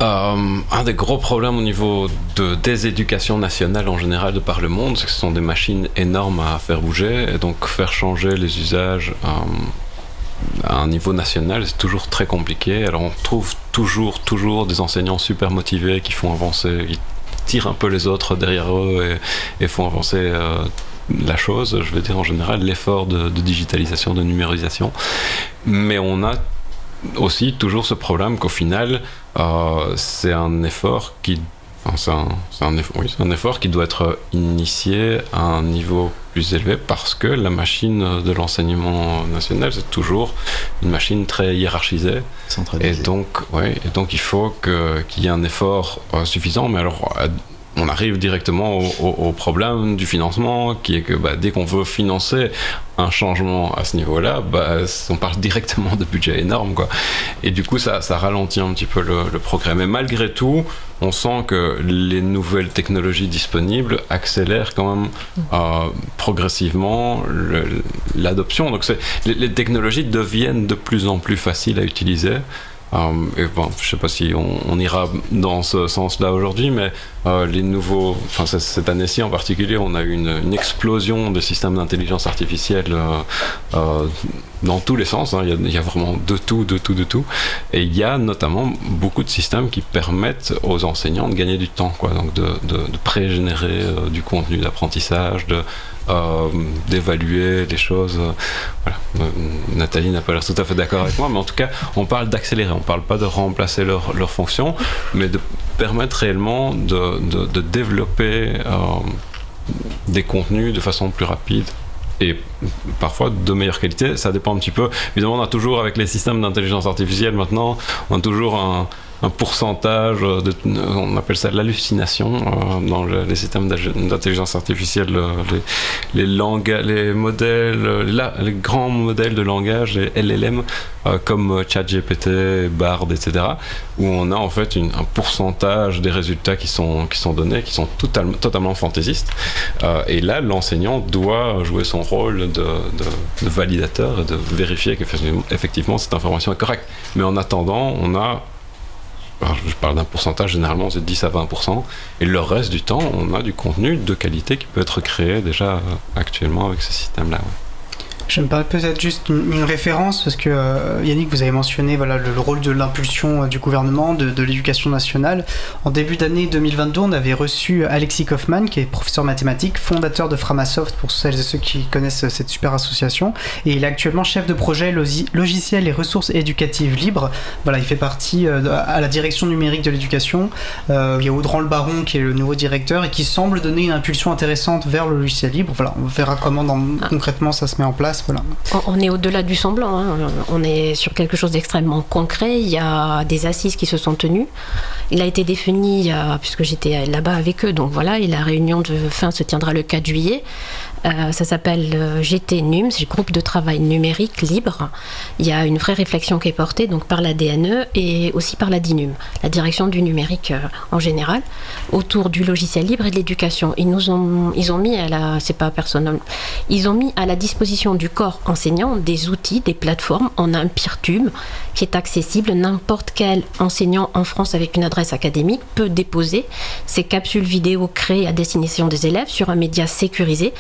S9: Euh, un des gros problèmes au niveau de déséducation nationale en général de par le monde, c'est que ce sont des machines énormes à faire bouger et donc faire changer les usages euh, à un niveau national, c'est toujours très compliqué. Alors on trouve toujours, toujours des enseignants super motivés qui font avancer, qui tirent un peu les autres derrière eux et, font avancer euh, la chose. Je veux dire en général l'effort de, de digitalisation, de numérisation. Mais on a aussi toujours ce problème qu'au final, euh, c'est un effort qui c'est un, effort, un, effort, qui doit être initié à un niveau plus élevé parce que la machine de l'enseignement national, c'est toujours une machine très hiérarchisée. Et donc, ouais, et donc il faut qu'il y ait un effort euh, suffisant. Mais alors, on arrive directement au, problème du financement, qui est que bah, dès qu'on veut financer un changement à ce niveau-là, bah, on parle directement de budget énorme. Quoi. Et du coup, ça, ralentit un petit peu le, progrès. Mais malgré tout, on sent que les nouvelles technologies disponibles accélèrent quand même euh, progressivement l'adoption. Donc les, les technologies deviennent de plus en plus faciles à utiliser. Euh, et bon, je sais pas si on, ira dans ce sens-là aujourd'hui, mais euh, les nouveaux, enfin cette année-ci en particulier, on a eu une, explosion de systèmes d'intelligence artificielle euh, dans tous les sens. Hein. Il, y a, vraiment de tout, de tout, de tout. Et il y a notamment beaucoup de systèmes qui permettent aux enseignants de gagner du temps, quoi. Donc de, de, de pré-générer du contenu d'apprentissage, de euh, d'évaluer les choses. Euh, Nathalie n'a pas l'air tout à fait d'accord avec moi, mais en tout cas, on parle d'accélérer. On ne parle pas de remplacer leur, leur, mais de permettre réellement de, de, développer euh, des contenus de façon plus rapide et parfois de meilleure qualité. Ça dépend un petit peu. Évidemment, on a toujours, avec les systèmes d'intelligence artificielle maintenant, on a toujours un, un pourcentage, de, on appelle ça l'hallucination euh, dans les systèmes d'intelligence artificielle, euh, les, les, les modèles, euh, les, grands modèles de langage, les LLM, comme ChatGPT, Bard, etc., où on a en fait un pourcentage des résultats qui sont, qui sont donnés, qui sont totalement, totalement fantaisistes. et là, l'enseignant doit jouer son rôle de, de validateur et de vérifier qu'effectivement cette information est correcte. Mais en attendant, on a je parle d'un pourcentage, généralement c'est 10 à 20%, et le reste du temps, on a du contenu de qualité qui peut être créé déjà actuellement avec ce système-là.
S3: Je me permets peut-être juste une, référence parce que euh, Yannick, vous avez mentionné voilà, le, rôle de l'impulsion euh, du gouvernement, de, l'éducation nationale. En début d'année 2022, on avait reçu Alexis Kaufmann, qui est professeur mathématique, fondateur de Framasoft pour celles et ceux qui connaissent cette super association. Et il est actuellement chef de projet logiciel et ressources éducatives libres. Voilà, il fait partie euh, à la direction numérique de l'éducation. il y a Audran Le Baron qui est le nouveau directeur et qui semble donner une impulsion intéressante vers le logiciel libre. Voilà, on verra comment dans, ah. concrètement ça se met en place.
S8: On est au-delà du semblant. Hein. On est sur quelque chose d'extrêmement concret. Il y a des assises qui se sont tenues. Il a été défini, puisque j'étais là-bas avec eux, donc voilà, et la réunion de fin se tiendra le 4 juillet. Euh, ça s'appelle euh, GT NUM, c'est le groupe de travail numérique libre. Il y a une vraie réflexion qui est portée donc par la DNE et aussi par la DINUM, la direction du numérique euh, en général, autour du logiciel libre et de l'éducation. Ils nous ont, ils ont mis à la, c'est pas personnel, ils ont mis à la disposition du corps enseignant des outils, des plateformes en un peer tube qui est accessible. N'importe quel enseignant en France avec une adresse académique peut déposer ces capsules vidéo créées à destination des élèves sur un média sécurisé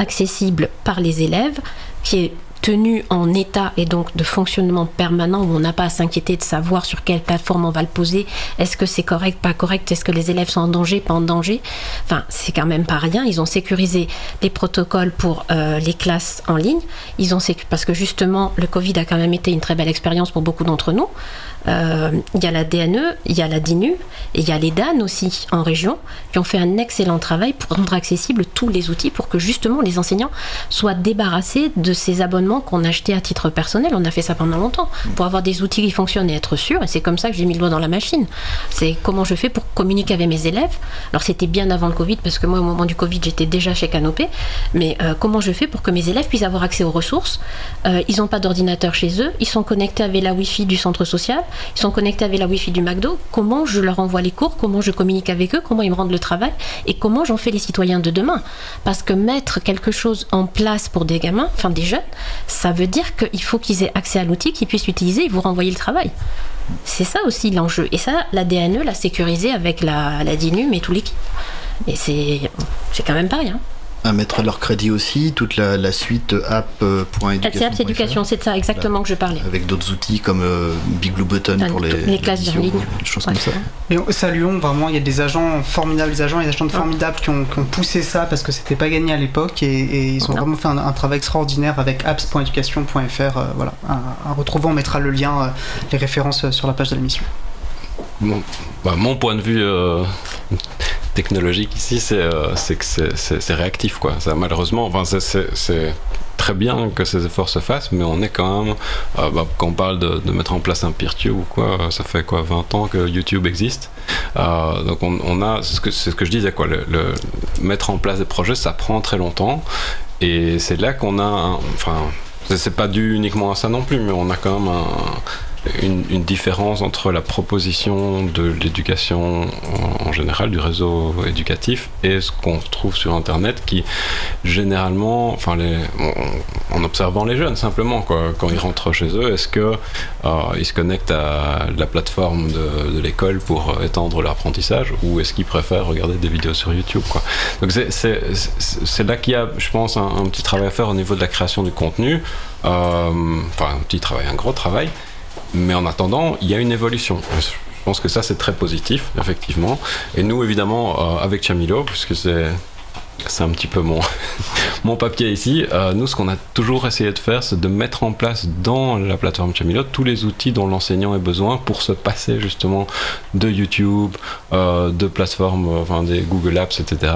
S8: accessible par les élèves, qui est tenu en état et donc de fonctionnement permanent où on n'a pas à s'inquiéter de savoir sur quelle plateforme on va le poser, est-ce que c'est correct, pas correct, est-ce que les élèves sont en danger, pas en danger? Enfin, c'est quand même pas rien. Ils ont sécurisé les protocoles pour euh, les classes en ligne. Ils ont parce que justement le Covid a quand même été une très belle expérience pour beaucoup d'entre nous. Euh, il y a la DNE, il y a la DINU et il y a les DAN aussi en région qui ont fait un excellent travail pour rendre accessibles tous les outils pour que justement les enseignants soient débarrassés de ces abonnements qu'on achetait à titre personnel. On a fait ça pendant longtemps pour avoir des outils qui fonctionnent et être sûr. Et c'est comme ça que j'ai mis le doigt dans la machine. C'est comment je fais pour communiquer avec mes élèves. Alors c'était bien avant le Covid parce que moi au moment du Covid j'étais déjà chez Canopé. Mais euh, comment je fais pour que mes élèves puissent avoir accès aux ressources? Euh, Ils n'ont pas d'ordinateur chez eux. Ils sont connectés avec la Wi-Fi du centre social ils sont connectés avec la Wi-Fi du McDo, comment je leur envoie les cours, comment je communique avec eux, comment ils me rendent le travail? Et comment j'en fais les citoyens de demain? Parce que mettre quelque chose en place pour des gamins, enfin des jeunes, ça veut dire qu'il faut qu'ils aient accès à l'outil, qu'ils puissent l'utiliser et vous renvoyer le travail. C'est ça aussi l'enjeu. Et ça, la DNE l'a sécurisé avec la, la DINUM et tout l'équipe. Et c'est quand même pas rien
S7: à mettre à leur crédit aussi toute la, suite app.éducation.
S8: App, éducation, c'est de ça exactement que je parlais.
S7: Avec d'autres outils comme euh, Big Blue Button pour les,
S8: les classes en ligne,
S7: des choses comme ça.
S3: Et saluons vraiment, il y a des agents formidables, des agents et des agents formidables qui ont, poussé ça parce que c'était pas gagné à l'époque et, ils ont vraiment fait un, travail extraordinaire avec apps.education.fr. Euh, voilà, à, retrouver, on mettra le lien, euh, les références sur la page de l'émission.
S9: Bon, bah, mon point de vue technologique ici, c'est euh, que c'est réactif. Quoi. Ça, malheureusement, enfin, c'est très bien que ces efforts se fassent, mais on est quand même, euh, bah, quand on parle de, mettre en place un PeerTube ou quoi, ça fait quoi 20 ans que YouTube existe. Euh, donc on, a, c'est ce, que, je disais, quoi, le, mettre en place des projets, ça prend très longtemps. Et c'est là qu'on a, enfin, c'est pas dû uniquement à ça non plus, mais on a quand même un, une, différence entre la proposition de l'éducation en, général, du réseau éducatif, et ce qu'on trouve sur Internet qui, généralement, enfin, en, observant les jeunes simplement, quoi, quand ils rentrent chez eux, est-ce qu'ils euh, se connectent à la plateforme de, l'école pour étendre leur apprentissage, ou est-ce qu'ils préfèrent regarder des vidéos sur YouTube quoi. Donc c'est là qu'il y a, je pense, un, petit travail à faire au niveau de la création du contenu. Euh, enfin, un petit travail, un gros travail. Mais en attendant, il y a une évolution. Je pense que ça, c'est très positif, effectivement. Et nous, évidemment, euh, avec Chamilo, puisque c'est un petit peu mon, mon papier ici. Euh, nous, ce qu'on a toujours essayé de faire, c'est de mettre en place dans la plateforme Chamilo tous les outils dont l'enseignant a besoin pour se passer justement de YouTube, euh, de plateformes, enfin des Google Apps, etc.,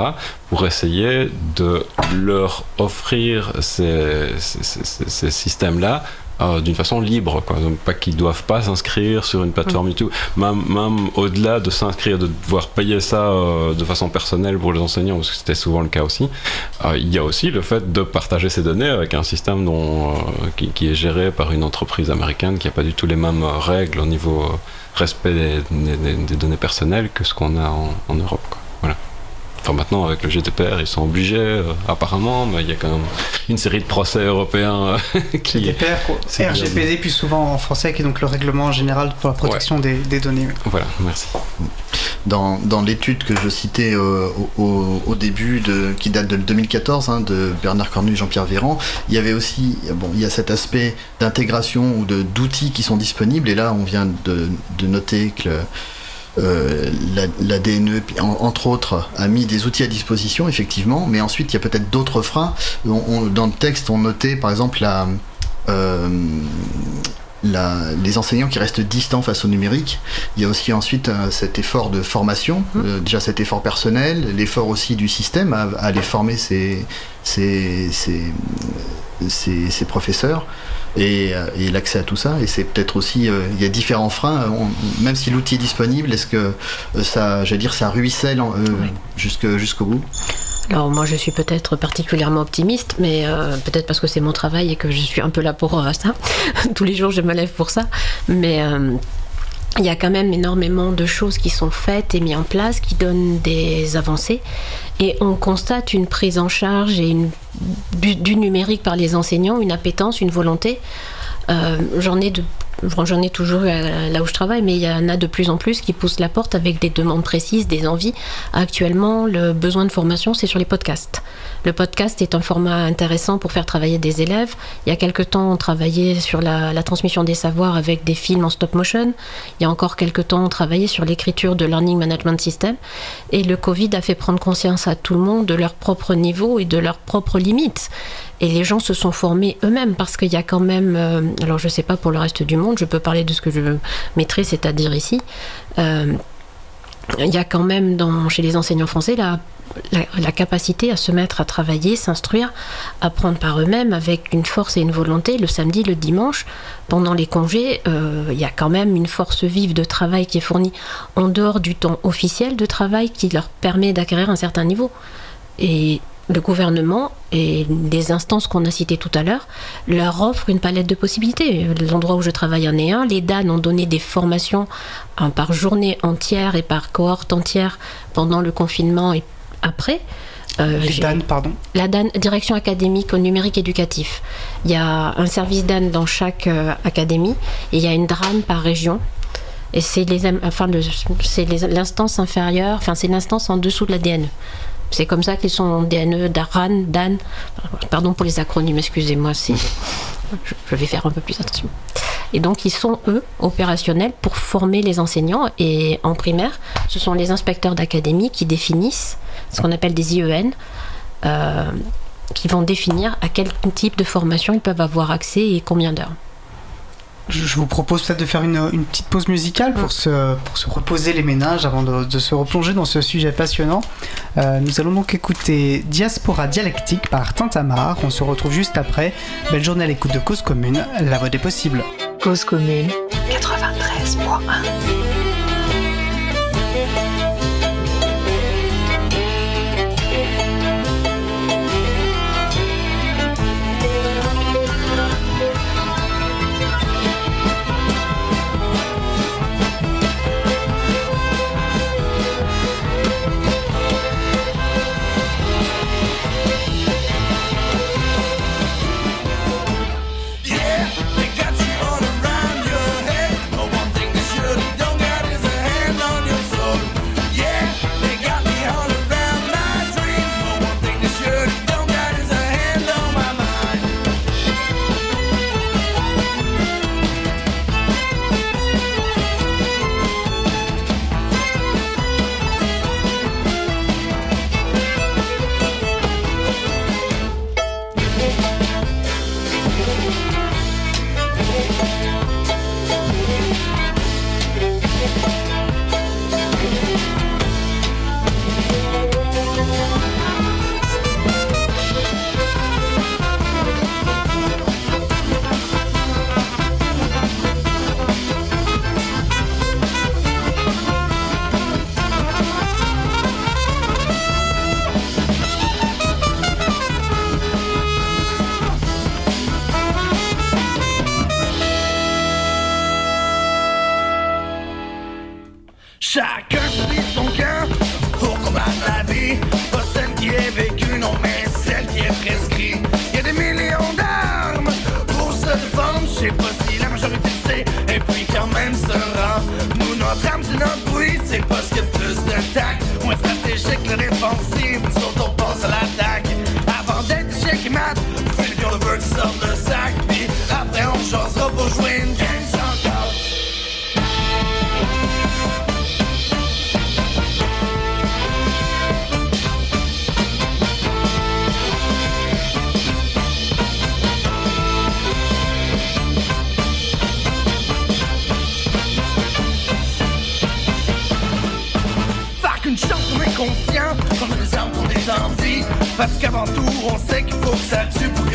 S9: pour essayer de leur offrir ces, ces systèmes-là euh, d'une façon libre, quoi. pas qu'ils doivent pas s'inscrire sur une plateforme YouTube, même, même au-delà de s'inscrire, de devoir payer ça euh, de façon personnelle pour les enseignants, parce que c'était souvent le cas aussi. Euh, il y a aussi le fait de partager ces données avec un système dont, qui, est géré par une entreprise américaine qui n'a pas du tout les mêmes règles au niveau respect des, données personnelles que ce qu'on a en, Europe. Quoi. Voilà. Enfin, maintenant, avec le GDPR, ils sont obligés, euh, apparemment, mais il y a quand même une série de procès européens euh, qui.
S3: GDPR, quoi.
S9: C'est bien.
S3: RGPD, plus souvent en français, qui est donc le règlement général pour la protection des, des données.
S9: Voilà, merci.
S7: Dans, dans l'étude que je citais euh, au, début, de, qui date de 2014, hein, de Bernard Cornu et Jean-Pierre Véran, il y avait aussi, bon, il y a cet aspect d'intégration ou de- d'outils qui sont disponibles. Et là, on vient de, de noter que le- euh, la, la DNE, entre autres, a mis des outils à disposition, effectivement, mais ensuite il y a peut-être d'autres freins. On- on- dans le texte, on notait par exemple la, euh, la- les enseignants qui restent distants face au numérique. Il y a aussi ensuite euh, cet effort de formation, euh, déjà cet effort personnel, l'effort aussi du système à, à aller former ses, ses, ses, ses- ses professeurs et, euh, et l'accès à tout ça. Et c'est peut-être aussi, euh, il y a différents freins, On- même si l'outil est disponible, est-ce que euh, ça, j'allais dire, ça ruisselle euh, jusqu'au bout?
S8: Alors moi je suis peut-être particulièrement optimiste, mais euh, peut-être parce que c'est mon travail et que je suis un peu là pour euh, ça. Tous les jours je me lève pour ça. Mais euh, il y a quand même énormément de choses qui sont faites et mises en place qui donnent des avancées. Et on constate une prise en charge et une, du, numérique par les enseignants, une appétence, une volonté. Euh, j'en ai de J'en ai toujours eu à- là où je travaille, mais il y en a de plus en plus qui poussent la porte avec des demandes précises, des envies. Actuellement, le besoin de formation, c'est sur les podcasts. Le podcast est un format intéressant pour faire travailler des élèves. Il y a quelque temps, on travaillait sur la, la transmission des savoirs avec des films en stop motion. Il y a encore quelque temps, on travaillait sur l'écriture de Learning Management System. Et le Covid a fait prendre conscience à tout le monde de leur propre niveau et de leurs propres limites. Et les gens se sont formés eux-mêmes parce qu'il y a quand même, euh, alors je sais pas pour le reste du monde, je peux parler de ce que je maîtrise, c'est-à-dire ici, euh, il y a quand même chez les enseignants français la capacité à se mettre à travailler, s'instruire, apprendre par eux-mêmes avec une force et une volonté. Le samedi, le dimanche, pendant les congés, euh, il y a quand même une force vive de travail qui est fournie en dehors du temps officiel de travail qui leur permet d'acquérir un certain niveau. Et le gouvernement et les instances qu'on a citées tout à l'heure leur offrent une palette de possibilités. L'endroit où je travaille en est un. Les DAN ont donné des formations hein, par journée entière et par cohorte entière pendant le confinement et après. Euh,
S3: Les DAN, pardon.
S8: la DAN, direction académique au numérique éducatif. Il y a un service DAN dans chaque euh, académie et il y a une DRAN par région. Et c'est les, enfin, le- c'est les- l'instance inférieure, enfin c'est l'instance en dessous de la DNE. C'est comme ça qu'ils sont DNE, DARAN, DAN. Pardon pour les acronymes, excusez-moi, je, je vais faire un peu plus attention. Et donc ils sont, eux, opérationnels pour former les enseignants. Et en primaire, ce sont les inspecteurs d'académie qui définissent ce qu'on appelle des IEN, euh, qui vont définir à quel type de formation ils peuvent avoir accès et combien d'heures.
S3: Je vous propose peut-être de faire une, une petite pause musicale pour, se, pour se reposer les ménages avant de, de se replonger dans ce sujet passionnant. Euh, nous allons donc écouter Diaspora Dialectique par Tintamar. On se retrouve juste après. Belle journée à l'écoute de Cause Commune, la voix des possibles.
S4: Cause commune 93.1.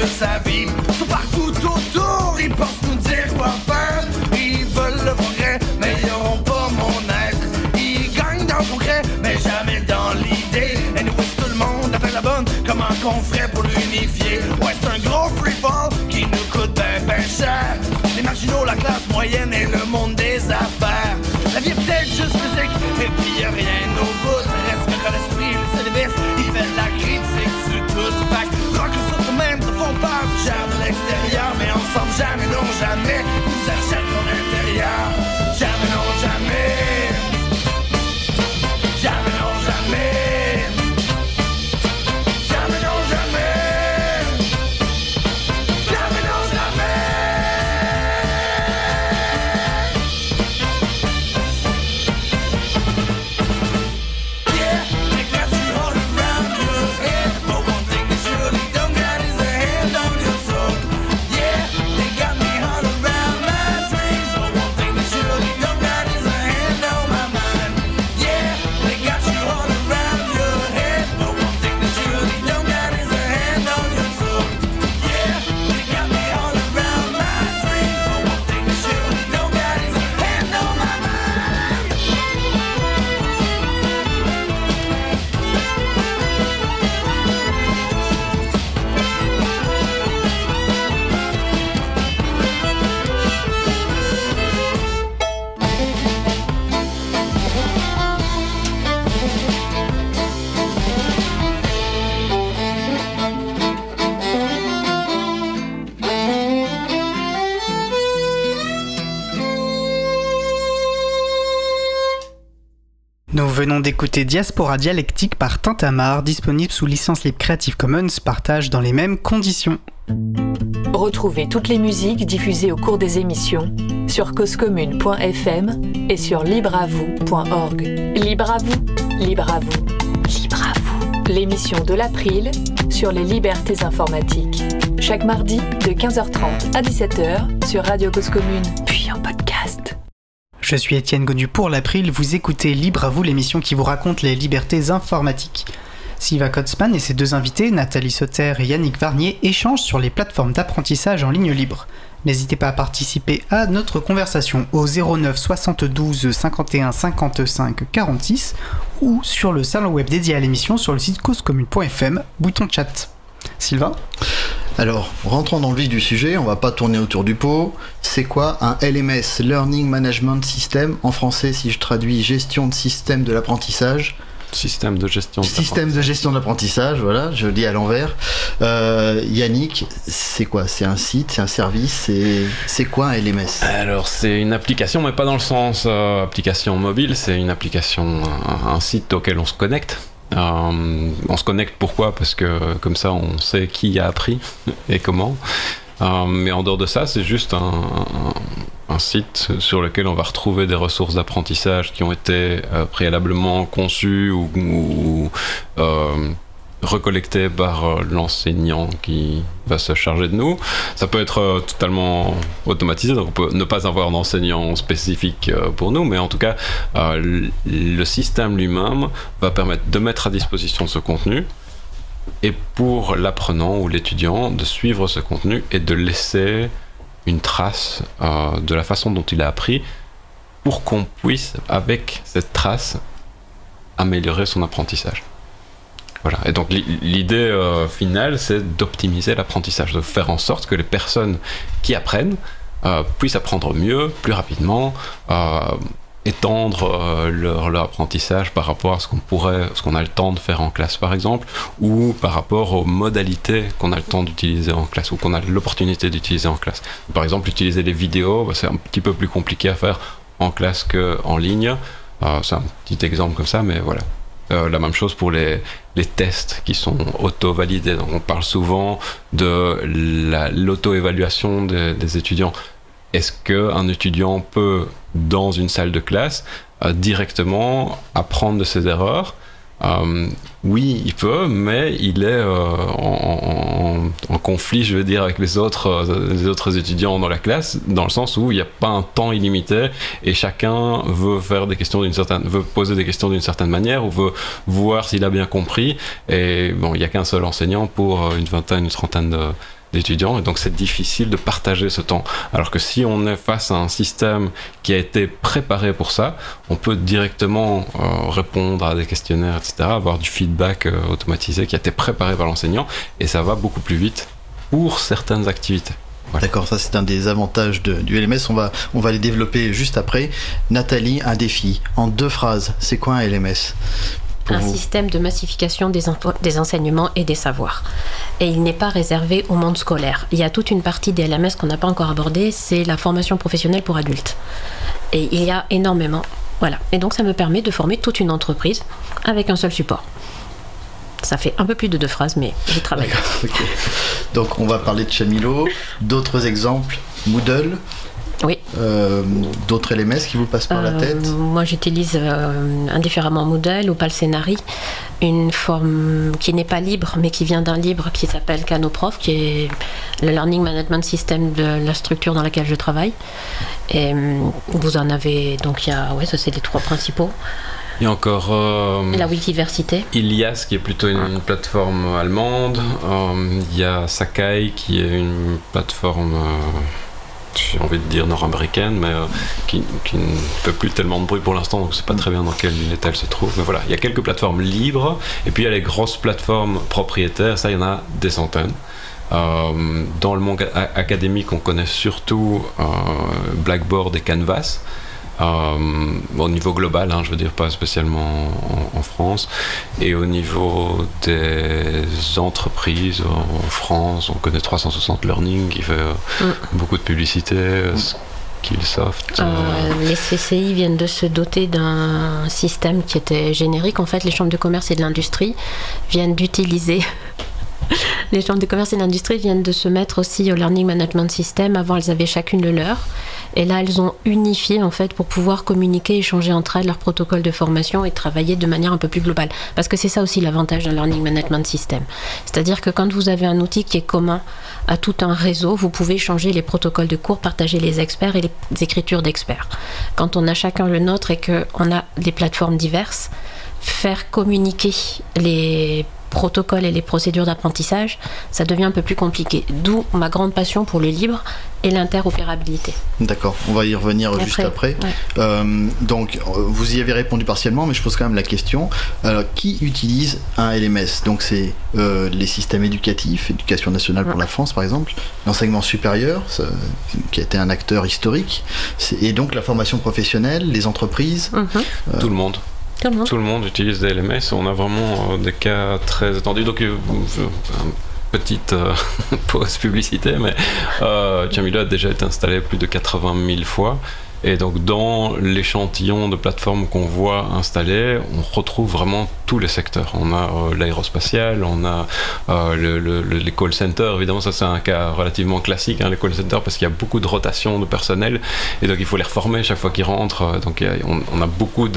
S10: ça tue
S3: venons d'écouter Diaspora Dialectique par Tintamar, disponible sous licence libre Creative Commons, partage dans les mêmes conditions.
S4: Retrouvez toutes les musiques diffusées au cours des émissions sur causecommune.fm et sur libreavoue.org. Libre à vous, libre à vous, libre à vous. L'émission de l'April sur les libertés informatiques. Chaque mardi de 15h30 à 17h sur Radio Cause Commune.
S3: Je suis Étienne Godu pour l'April, vous écoutez Libre à vous, l'émission qui vous raconte les libertés informatiques. Siva Kotzman et ses deux invités, Nathalie Sauter et Yannick Varnier, échangent sur les plateformes d'apprentissage en ligne libre. N'hésitez pas à participer à notre conversation au 09 72 51 55 46 ou sur le salon web dédié à l'émission sur le site causecommune.fm, bouton chat. Sylvain?
S7: Alors, rentrons dans le vif du sujet, on va pas tourner autour du pot. C'est quoi un LMS, Learning Management System En français, si je traduis gestion de système de l'apprentissage?
S9: Système de gestion. de
S7: Système de gestion de l'apprentissage, voilà, je le dis à l'envers. Euh, Yannick, c'est quoi? C'est un site, c'est un service, c'est quoi un LMS
S9: Alors c'est une application, mais pas dans le sens euh, application mobile, c'est une application, un, un site auquel on se connecte. Euh, on se connecte pourquoi? Parce que comme ça on sait qui a appris et comment. Euh, mais en dehors de ça, c'est juste un, site sur lequel on va retrouver des ressources d'apprentissage qui ont été euh, préalablement conçues ou, recollectées par euh, l'enseignant qui va se charger de nous. Ça peut être euh, totalement automatisé, donc on peut ne pas avoir d'enseignant spécifique euh, pour nous, mais en tout cas, le système lui-même va permettre de mettre à disposition ce contenu et pour l'apprenant ou l'étudiant de suivre ce contenu et de laisser une trace de la façon dont il a appris pour qu'on puisse, avec cette trace, améliorer son apprentissage. Et donc l'i- l'idée euh, finale, c'est d'optimiser l'apprentissage, de faire en sorte que les personnes qui apprennent euh, puissent apprendre mieux, plus rapidement, euh, étendre leur, apprentissage par rapport à ce qu'on pourrait, ce qu'on a le temps de faire en classe par exemple, ou par rapport aux modalités qu'on a le temps d'utiliser en classe ou qu'on a l'opportunité d'utiliser en classe. Par exemple, utiliser les vidéos, bah, c'est un petit peu plus compliqué à faire en classe qu'en ligne. C'est un petit exemple comme ça, mais voilà. Euh, la même chose pour les, tests qui sont auto-validés. On parle souvent de la- l'auto-évaluation des, des étudiants. Est-ce qu'un étudiant peut, dans une salle de classe, euh, directement apprendre de ses erreurs Euh, Oui, il peut, mais il est euh, en, conflit, je veux dire, avec les autres, euh, les autres étudiants dans la classe, dans le sens où il n'y a pas un temps illimité et chacun veut faire des questions d'une certaine, veut poser des questions d'une certaine manière ou veut voir s'il a bien compris. Et bon, il n'y a qu'un seul enseignant pour une vingtaine, une trentaine de- d'étudiants, et donc c'est difficile de partager ce temps. Alors que si on est face à un système qui a été préparé pour ça, on peut directement euh, répondre à des questionnaires, etc., avoir du feedback euh, automatisé qui a été préparé par l'enseignant, et ça va beaucoup plus vite pour certaines activités.
S7: D'accord, ça c'est un des avantages du LMS. On va, on va les développer juste après. Nathalie, un défi. En deux phrases, c'est quoi un LMS pour
S8: un
S7: vous
S8: système de massification des, enseignements et des savoirs. Et il n'est pas réservé au monde scolaire. Il y a toute une partie des LMS qu'on n'a pas encore abordée, c'est la formation professionnelle pour adultes. Et il y a énormément. Voilà. Et donc ça me permet de former toute une entreprise avec un seul support. Ça fait un peu plus de deux phrases, mais j'ai travaillé.
S7: Ok. Donc on va parler de Chamilo. D'autres exemples Moodle
S8: Oui.
S7: Euh, D'autres LMS qui vous passent par la
S8: Euh,
S7: tête
S8: Moi, j'utilise euh, indifféremment Moodle ou Palscenari, une forme qui n'est pas libre, mais qui vient d'un livre qui s'appelle Canoprof, qui est le Learning Management System de la structure dans laquelle je travaille. Et vous en avez, donc il y a, ouais, ça c'est les trois principaux.
S9: Il y a encore euh,
S8: La Wikiversité.
S9: Ilias qui est plutôt une, une plateforme allemande. Euh, Il y a Sakai qui est une plateforme, euh, j'ai envie de dire nord-américaine, mais euh, qui, ne fait plus tellement de bruit pour l'instant, donc sais pas très bien dans quel état elle se trouve. Mais voilà, il y a quelques plateformes libres, et puis il y a les grosses plateformes propriétaires, ça il y en a des centaines. Euh, dans le monde académique, on connaît surtout euh, Blackboard et Canvas. Euh, au niveau global, hein, je veux dire pas spécialement en, en France, et au niveau des entreprises en France, on connaît 360 Learning qui fait euh,
S8: Mm.
S9: beaucoup de publicité, euh, Skillsoft. euh,
S8: Euh, les CCI viennent de se doter d'un système qui était générique. En fait, les chambres de commerce et de l'industrie viennent d'utiliser. les chambres de commerce et de l'industrie viennent de se mettre aussi au Learning Management System. Avant, elles avaient chacune le leur. Et là, elles ont unifié en fait pour pouvoir communiquer, échanger entre elles leurs protocoles de formation et travailler de manière un peu plus globale. Parce que c'est ça aussi l'avantage d'un Learning Management System. C'est-à-dire que quand vous avez un outil qui est commun à tout un réseau, vous pouvez changer les protocoles de cours, partager les experts et les écritures d'experts. Quand on a chacun le nôtre et qu'on a des plateformes diverses, faire communiquer les protocoles et les procédures d'apprentissage, ça devient un peu plus compliqué. D'où ma grande passion pour le libre et l'interopérabilité.
S7: D'accord, on va y revenir juste
S8: après, ouais.
S7: Euh, donc, euh, vous y avez répondu partiellement, mais je pose quand même la question. Alors, qui utilise un LMS Donc, c'est euh, les systèmes éducatifs, éducation nationale pour la France par exemple, l'enseignement supérieur, ça, qui a été un acteur historique, et donc la formation professionnelle, les entreprises.
S8: Mhm.
S9: Tout le monde.
S8: Tout le monde.
S9: Utilise des LMS. On a vraiment euh, des cas très étendus. Donc, euh, petite euh, pause publicité, mais euh, a déjà été installé plus de 80 000 fois. Et donc, dans l'échantillon de plateformes qu'on voit installées, on retrouve vraiment tous les secteurs. On a euh, l'aérospatial, on a euh, le, le- le- les call centers. Évidemment, ça, c'est un cas relativement classique, hein, les call centers, parce qu'il y a beaucoup de rotation de personnel. Et donc, il faut les reformer chaque fois qu'ils rentrent. Euh, Donc, on, a beaucoup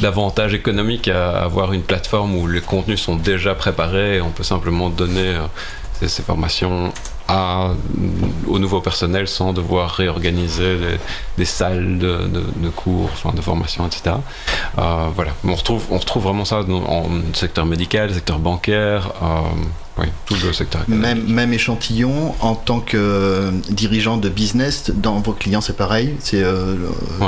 S9: d'avantages économiques à avoir une plateforme où les contenus sont déjà préparés. Et on peut simplement donner euh, ces formations au nouveau personnel sans devoir réorganiser des, salles de cours, enfin de formation, etc. Euh, voilà, on retrouve, on retrouve vraiment ça dans, en secteur médical, secteur bancaire. euh, Oui, tout le secteur académique.
S7: Même, même échantillon, en tant que euh, dirigeant de business, dans vos clients, c'est pareil. C'est, euh,
S9: Ouais.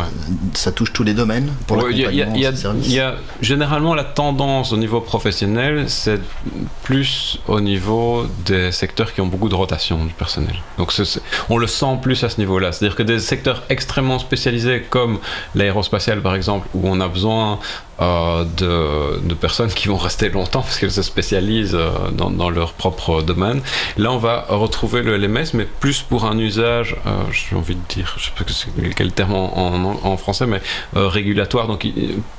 S7: Ça touche tous les domaines pour
S9: Ouais, y a- il y a- y a-
S7: ces services.
S9: il y a généralement la tendance au niveau professionnel, c'est plus au niveau des secteurs qui ont beaucoup de rotation du personnel. Donc c'est- c'est- on le sent plus à ce niveau-là. C'est-à-dire que des secteurs extrêmement spécialisés comme l'aérospatial par exemple, où on a besoin euh, de, personnes qui vont rester longtemps parce qu'elles se spécialisent euh, dans, leur propre domaine. Là, on va retrouver le LMS, mais plus pour un usage, euh, j'ai envie de dire, je sais pas quel terme en, français, mais régulatoire, donc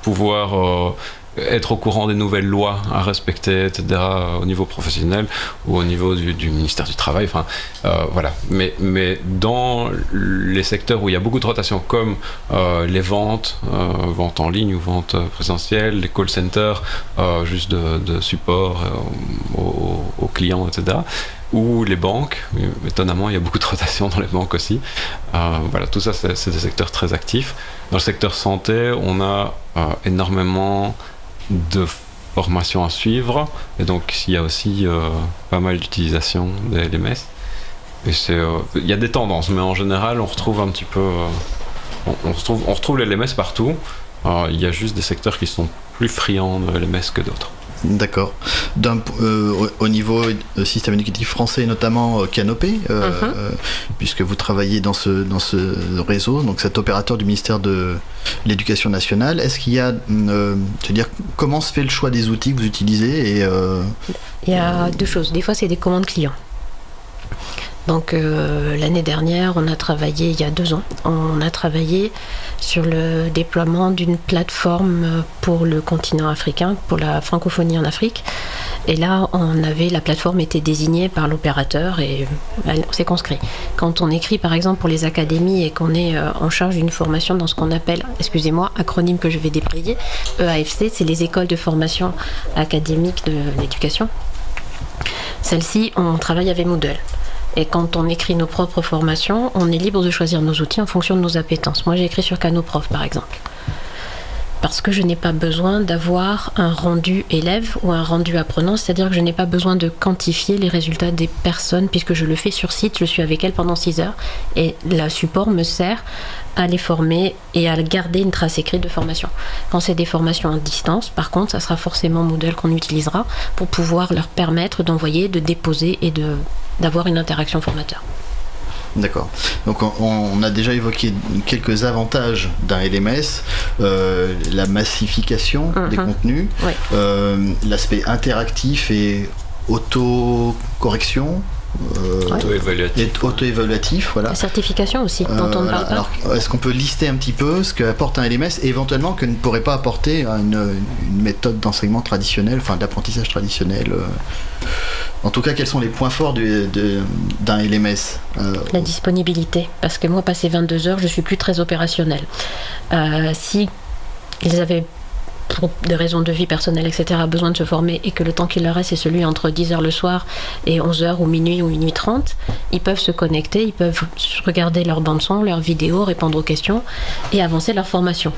S9: pouvoir être au courant des nouvelles lois à respecter, etc., au niveau professionnel ou au niveau du, ministère du Travail. Enfin, euh, voilà. Mais, mais dans les secteurs où il y a beaucoup de rotation, comme euh, les ventes, euh, ventes en ligne ou ventes présentielles, les call centers, juste de, support aux, aux clients, etc. Ou les banques, étonnamment, il y a beaucoup de rotation dans les banques aussi. Voilà, tout ça, c'est des secteurs très actifs. Dans le secteur santé, on a énormément de formations à suivre, et donc il y a aussi euh, pas mal d'utilisation des LMS. Et c'est, euh, il y a des tendances, mais en général, on retrouve un petit peu, euh, on, retrouve, on retrouve les LMS partout. Il y a juste des secteurs qui sont plus friands de LMS que d'autres.
S7: D'accord. Euh, au, au niveau euh, système éducatif français, notamment euh, Canopé, euh,
S8: Mhm.
S7: euh, puisque vous travaillez dans ce, dans ce réseau, donc cet opérateur du ministère de l'Éducation nationale, est-ce qu'il y a, euh, c'est-à-dire comment se fait le choix des outils que vous utilisez et euh,
S8: Il y a deux choses. Des fois, c'est des commandes clients. Donc euh, l'année dernière, on a travaillé, il y a deux ans, on a travaillé sur le déploiement d'une plateforme pour le continent africain, pour la francophonie en Afrique. Et là, on avait la plateforme était désignée par l'opérateur et elle- on s'est conscrit. Quand on écrit par exemple pour les académies et qu'on est euh, en charge d'une formation dans ce qu'on appelle, excusez-moi, acronyme que je vais débrayer, EAFC, c'est les écoles de formation académique de l'éducation. Celle-ci, on travaille avec Moodle. Et quand on écrit nos propres formations, on est libre de choisir nos outils en fonction de nos appétences. Moi, j'ai écrit sur Canoprof, par exemple. Parce que je n'ai pas besoin d'avoir un rendu élève ou un rendu apprenant, c'est-à-dire que je n'ai pas besoin de quantifier les résultats des personnes, puisque je le fais sur site, je suis avec elles pendant 6 heures, et le support me sert à les former et à garder une trace écrite de formation. Quand c'est des formations à distance, par contre, ça sera forcément Moodle qu'on utilisera pour pouvoir leur permettre d'envoyer, de déposer et d'avoir une interaction formateur.
S7: D'accord. Donc on, on a déjà évoqué quelques avantages d'un LMS, euh, la massification des
S8: Mhm.
S7: contenus, euh, l'aspect interactif et auto-correction. Euh.
S9: Auto-évaluatif.
S7: auto-évaluatif, voilà.
S8: La certification aussi, dont on ne
S7: Euh,
S8: parle pas.
S7: alors, est-ce qu'on peut lister un petit peu ce qu'apporte un LMS et éventuellement que ne pourrait pas apporter une, une méthode d'enseignement traditionnelle, enfin d'apprentissage traditionnel euh. En tout cas, quels sont les points forts du- de- d'un LMS euh,
S8: La disponibilité, parce que moi, passé 22 heures, je suis plus très opérationnel. Euh, si ils avaient, des raisons de vie personnelle, etc., besoin de se former et que le temps qu'il leur reste, c'est celui entre 10 heures le soir et 11 heures ou minuit ou minuit 30, ils peuvent se connecter, ils peuvent regarder leur bande-son, leurs vidéos, répondre aux questions et avancer leur formation.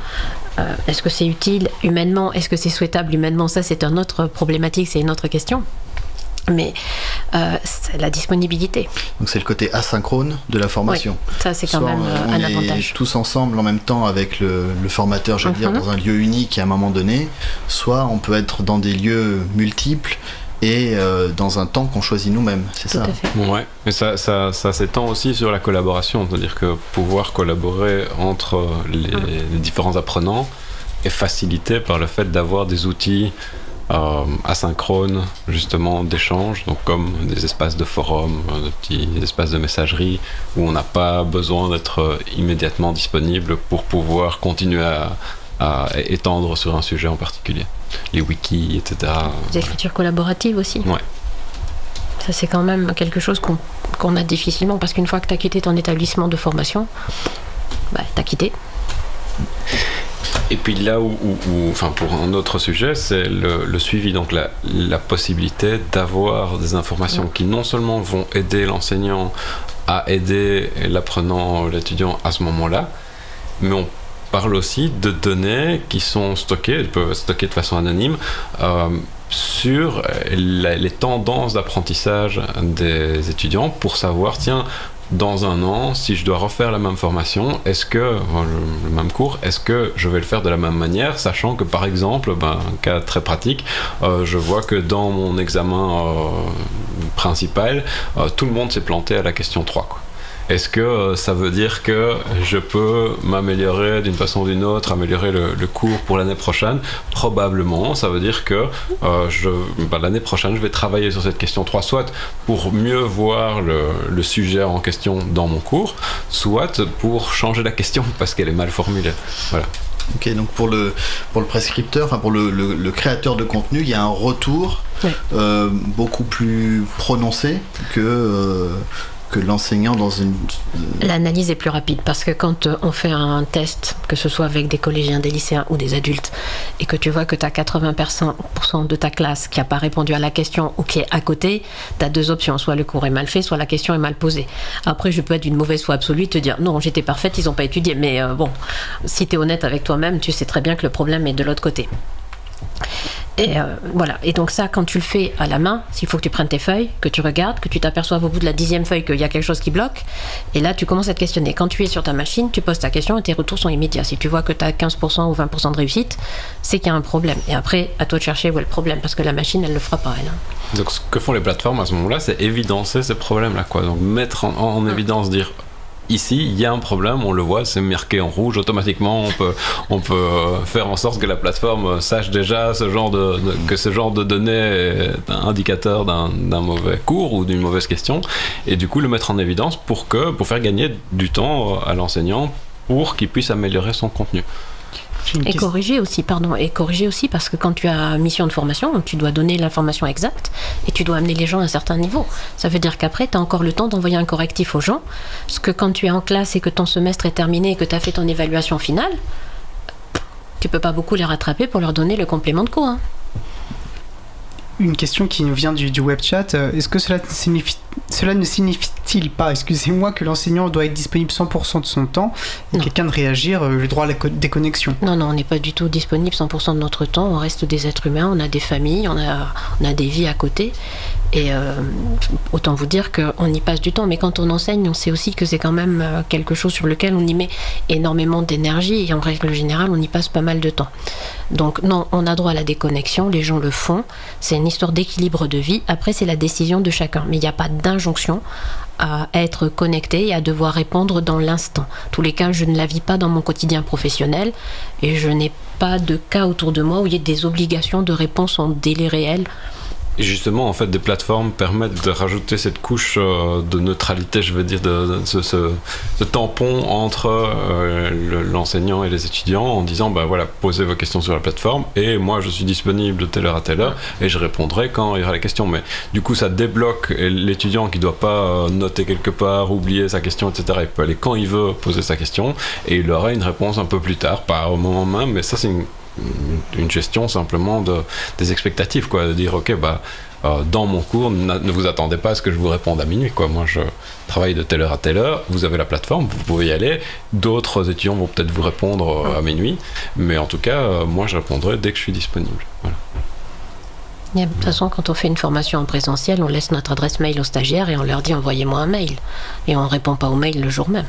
S8: Euh, est-ce que c'est utile humainement? Est-ce que c'est souhaitable humainement? Ça, c'est une autre problématique, c'est une autre question. Mais euh, c'est la disponibilité.
S7: Donc c'est le côté asynchrone de la formation.
S8: Ça, c'est quand
S7: Soit
S8: même
S7: on-
S8: euh,
S7: on
S8: un
S7: est
S8: avantage.
S7: tous ensemble en même temps avec le, le formateur, je veux dire,
S8: Mhm.
S7: dans un lieu unique à un moment donné. Soit on peut être dans des lieux multiples et euh, dans un temps qu'on choisit nous-mêmes. C'est ça.
S8: à fait.
S9: Ouais, mais ça, ça, ça s'étend aussi sur la collaboration, c'est-à-dire que pouvoir collaborer entre les, les différents apprenants est facilité par le fait d'avoir des outils euh, asynchrones, justement, d'échange, donc comme des espaces de forum, euh, des petits espaces de messagerie, où on n'a pas besoin d'être euh, immédiatement disponible pour pouvoir continuer à, à étendre sur un sujet en particulier. Les wikis, etc.
S8: Des écritures collaboratives aussi.
S9: Ouais.
S8: Ça, c'est quand même quelque chose qu'on qu'on a difficilement parce qu'une fois que tu as quitté ton établissement de formation, bah, tu as quitté.
S9: Et puis là où, enfin pour un autre sujet, c'est le, suivi, donc la, possibilité d'avoir des informations qui non seulement vont aider l'enseignant à aider l'apprenant, l'étudiant à ce moment-là, mais on parle aussi de données qui sont stockées, elles peuvent être stockées de façon anonyme, euh, sur les tendances d'apprentissage des étudiants pour savoir, tiens, dans un an, si je dois refaire la même formation, est-ce que, le, même cours, est-ce que je vais le faire de la même manière, sachant que par exemple, ben, un cas très pratique, euh, je vois que dans mon examen euh, principal, euh, tout le monde s'est planté à la question 3. Quoi. Est-ce que euh, ça veut dire que je peux m'améliorer d'une façon ou d'une autre, améliorer le, le cours pour l'année prochaine? Probablement. Ça veut dire que euh, ben, l'année prochaine, je vais travailler sur cette question 3, soit pour mieux voir le, le sujet en question dans mon cours, soit pour changer la question parce qu'elle est mal formulée. Voilà.
S7: Ok, donc pour le, pour le prescripteur, enfin pour le, le- le créateur de contenu, il y a un retour euh, beaucoup plus prononcé que, euh, que l'enseignant dans une.
S8: L'analyse est plus rapide parce que quand euh, on fait un test, que ce soit avec des collégiens, des lycéens ou des adultes, et que tu vois que tu as 80% de ta classe qui n'a pas répondu à la question ou qui est à côté, tu as deux options. Soit le cours est mal fait, soit la question est mal posée. Après, je peux être d'une mauvaise foi absolue et te dire non, j'étais parfaite, ils n'ont pas étudié. Mais euh, bon, si tu es honnête avec toi-même, tu sais très bien que le problème est de l'autre côté. Et euh, voilà. Et donc ça, quand tu le fais à la main, s'il faut que tu prennes tes feuilles, que tu regardes, que tu t'aperçoives au bout de la dixième feuille qu'il y a quelque chose qui bloque, et là tu commences à te questionner. Quand tu es sur ta machine, tu poses ta question et tes retours sont immédiats. Si tu vois que tu as 15% ou 20% de réussite, c'est qu'il y a un problème. Et après, à toi de chercher où est le problème, parce que la machine, elle le fera pas, elle. hein.
S9: Donc ce que font les plateformes à ce moment-là, c'est évidencer ces problèmes-là. Quoi. Donc mettre en, en évidence, dire ici, il y a un problème, on le voit, c'est marqué en rouge, automatiquement on peut, on peut euh, faire en sorte que la plateforme euh, sache déjà ce genre de, que ce genre de données est un indicateur d'un d'un mauvais cours ou d'une mauvaise question, et du coup le mettre en évidence pour, que, pour faire gagner du temps euh, à l'enseignant pour qu'il puisse améliorer son contenu.
S8: Et
S3: question.
S8: corriger aussi, pardon, et corriger aussi parce que quand tu as mission de formation, tu dois donner l'information exacte et tu dois amener les gens à un certain niveau. Ça veut dire qu'après, tu as encore le temps d'envoyer un correctif aux gens. Parce que quand tu es en classe et que ton semestre est terminé et que tu as fait ton évaluation finale, tu peux pas beaucoup les rattraper pour leur donner le complément de cours. hein.
S3: Une question qui nous vient du, du web chat. euh, Est-ce que cela, signifie, cela ne signifie-t-il pas, excusez-moi, que l'enseignant doit être disponible 100% de son temps et quelqu'un de réagir euh, le droit à la co- déconnexion
S8: Non, non, on n'est pas du tout disponible 100% de notre temps. On reste des êtres humains, on a des familles, on a, on a des vies à côté. Et euh, autant vous dire qu'on y passe du temps. Mais quand on enseigne, on sait aussi que c'est quand même euh, quelque chose sur lequel on y met énormément d'énergie. Et en règle générale, on y passe pas mal de temps. Donc non, on a droit à la déconnexion, les gens le font. C'est une histoire d'équilibre de vie. Après, c'est la décision de chacun. Mais il n'y a pas d'injonction à être connecté et à devoir répondre dans l'instant. Tous les cas, je ne la vis pas dans mon quotidien professionnel et je n'ai pas de cas autour de moi où il y ait des obligations de réponse en délai réel.
S9: Et justement, en fait, des plateformes permettent de rajouter cette couche euh, de neutralité, je veux dire, de, ce, tampon entre euh, le- l'enseignant et les étudiants en disant, bah voilà, posez vos questions sur la plateforme et moi je suis disponible de telle heure à telle heure et je répondrai quand il y aura les questions. Mais du coup, ça débloque l'étudiant qui doit pas euh, noter quelque part, oublier sa question, etc. Il peut aller quand il veut poser sa question et il aura une réponse un peu plus tard, pas au moment même, mais ça c'est une une gestion simplement de, des expectatives, quoi, de dire ok bah euh, dans mon cours ne vous attendez pas à ce que je vous réponde à minuit, quoi. Moi je travaille de telle heure à telle heure, vous avez la plateforme, vous pouvez y aller. D'autres étudiants vont peut-être vous répondre euh, à minuit, mais en tout cas euh, moi je répondrai dès que je suis disponible. Voilà.
S8: De toute façon, quand on fait une formation en présentiel, on laisse notre adresse mail aux stagiaires et on leur dit envoyez-moi un mail. Et on ne répond pas au mail le jour même.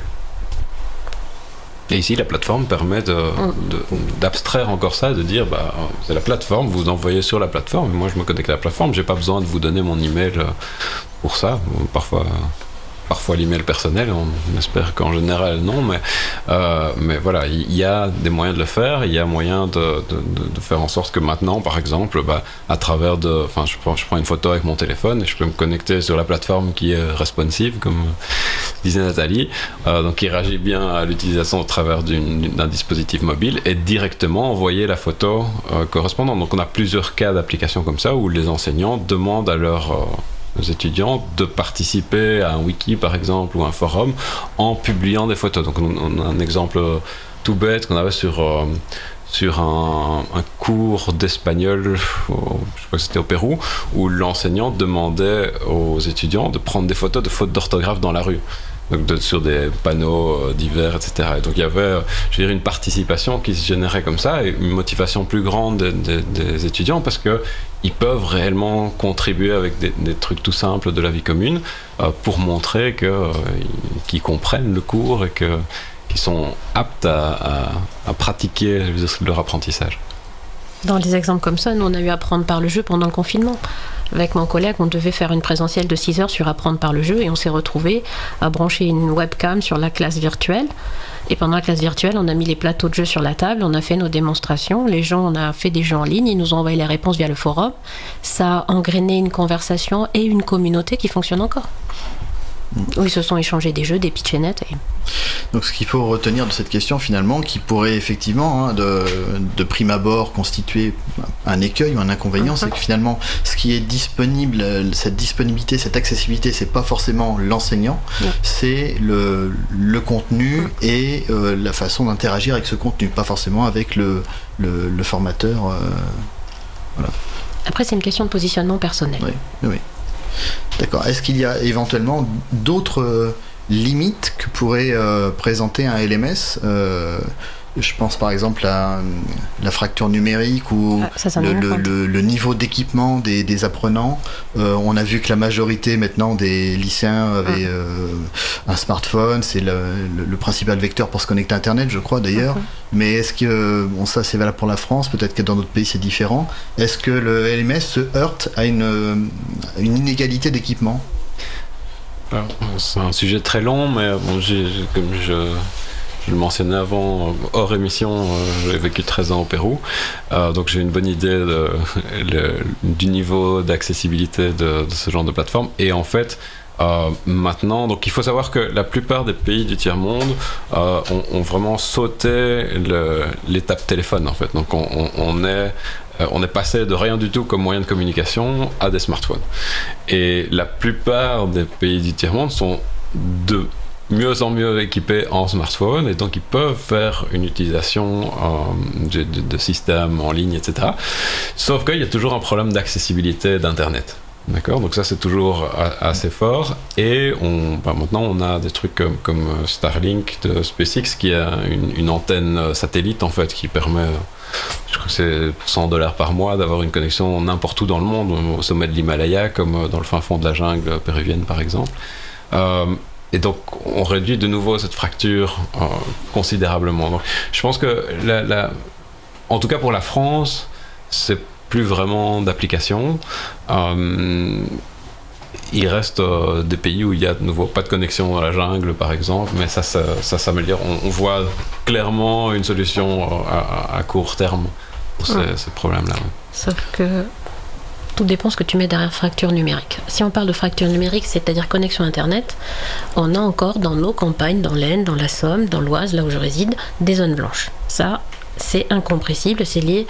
S9: Et ici, la plateforme permet de- de- d'abstraire encore ça, de dire, bah, c'est la plateforme, vous envoyez sur la plateforme. Moi, je me connecte à la plateforme, j'ai pas besoin de vous donner mon email euh, pour ça. Parfois, parfois l'email personnel, on espère qu'en général non, mais, euh, mais voilà, il y, a des moyens de le faire, il y a moyen de, de- faire en sorte que maintenant, par exemple, bah, à travers de, enfin, je prends, je prends une photo avec mon téléphone et je peux me connecter sur la plateforme qui est responsive, comme disait Nathalie, euh, donc qui réagit bien à l'utilisation au travers d'un dispositif mobile et directement envoyer la photo euh, correspondante. Donc on a plusieurs cas d'application comme ça où les enseignants demandent à leurs euh, aux étudiants de participer à un wiki par exemple ou un forum en publiant des photos. Donc on, a un exemple tout bête qu'on avait sur euh, sur un, cours d'espagnol, je crois que c'était au Pérou, où l'enseignant demandait aux étudiants de prendre des photos de fautes d'orthographe dans la rue. Donc sur des panneaux euh, divers, etc. Et donc il y avait, euh, je dirais, une participation qui se générait comme ça et une motivation plus grande des, étudiants parce que ils peuvent réellement contribuer avec des, trucs tout simples de la vie commune euh, pour montrer que, ils- qu'ils comprennent le cours et que qu'ils sont aptes à, à- à pratiquer leur apprentissage.
S8: Dans des exemples comme ça, nous, on a eu apprendre par le jeu pendant le confinement. Avec mon collègue, on devait faire une présentielle de 6 heures sur apprendre par le jeu et on s'est retrouvé à brancher une webcam sur la classe virtuelle. Et pendant la classe virtuelle, on a mis les plateaux de jeu sur la table, on a fait nos démonstrations. Les gens, on a fait des jeux en ligne, ils nous ont envoyé les réponses via le forum. Ça a engrainé une conversation et une communauté qui fonctionne encore. Où ils se sont échangés des jeux, des pitchenettes. Et...
S7: Donc ce qu'il faut retenir de cette question finalement, qui pourrait effectivement hein, de, de prime abord constituer un écueil ou un inconvénient, c'est que finalement ce qui est disponible, cette disponibilité, cette accessibilité, c'est pas forcément l'enseignant, c'est le, le contenu et euh, la façon d'interagir avec ce contenu, pas forcément avec le, le, le formateur. euh,
S8: Après, c'est une question de positionnement personnel.
S7: oui, oui. D'accord. Est-ce qu'il y a éventuellement d'autres euh, limites que pourrait euh, présenter un LMS Euh, Je pense par exemple à euh, la fracture numérique ou
S8: Ah,
S7: le, niveau d'équipement des, des apprenants. Euh, on a vu que la majorité maintenant des lycéens avaient
S8: Mm.
S7: euh, un smartphone. C'est le, le- le principal vecteur pour se connecter à Internet, je crois d'ailleurs.
S8: Mhm.
S7: Mais est-ce que, bon ça c'est valable pour la France, peut-être que dans d'autres pays c'est différent, est-ce que le LMS se heurte à une, une inégalité d'équipement?
S9: Alors, C'est un sujet très long, mais bon, comme je, je le mentionnais avant, euh, hors émission, euh, j'ai vécu 13 ans au Pérou, Euh, donc j'ai une bonne idée du niveau d'accessibilité de, ce genre de plateforme. Et en fait, maintenant, donc il faut savoir que la plupart des pays du tiers-monde ont, vraiment sauté l'étape téléphone, en fait. Donc On est passé de rien du tout comme moyen de communication à des smartphones. Et la plupart des pays du tiers-monde sont de mieux en mieux équipés en smartphone et donc ils peuvent faire une utilisation euh, de, de- systèmes en ligne, etc. Sauf qu'il y a toujours un problème d'accessibilité d'Internet. D'accord? Donc ça c'est toujours assez fort et bah, maintenant on a des trucs comme, euh, Starlink de SpaceX qui a une, antenne euh, satellite en fait qui permet je crois que c'est pour 100 dollars par mois d'avoir une connexion n'importe où dans le monde, au sommet de l'Himalaya, comme dans le fin fond de la jungle péruvienne par exemple. Et donc on réduit de nouveau cette fracture euh, considérablement. Donc, je pense que, la, la- en tout cas pour la France, c'est plus vraiment d'application. Euh, il reste euh, des pays où il y a de nouveau pas de connexion dans la jungle, par exemple, mais ça, ça, ça s'améliore. On, on voit clairement une solution à, à court terme pour ces,
S8: Ouais.
S9: ces problèmes-là.
S8: Sauf que tout dépend ce que tu mets derrière fracture numérique. Si on parle de fracture numérique, c'est-à-dire connexion Internet, on a encore dans nos campagnes, dans l'Aisne, dans la Somme, dans l'Oise, là où je réside, des zones blanches. Ça, c'est incompressible, c'est lié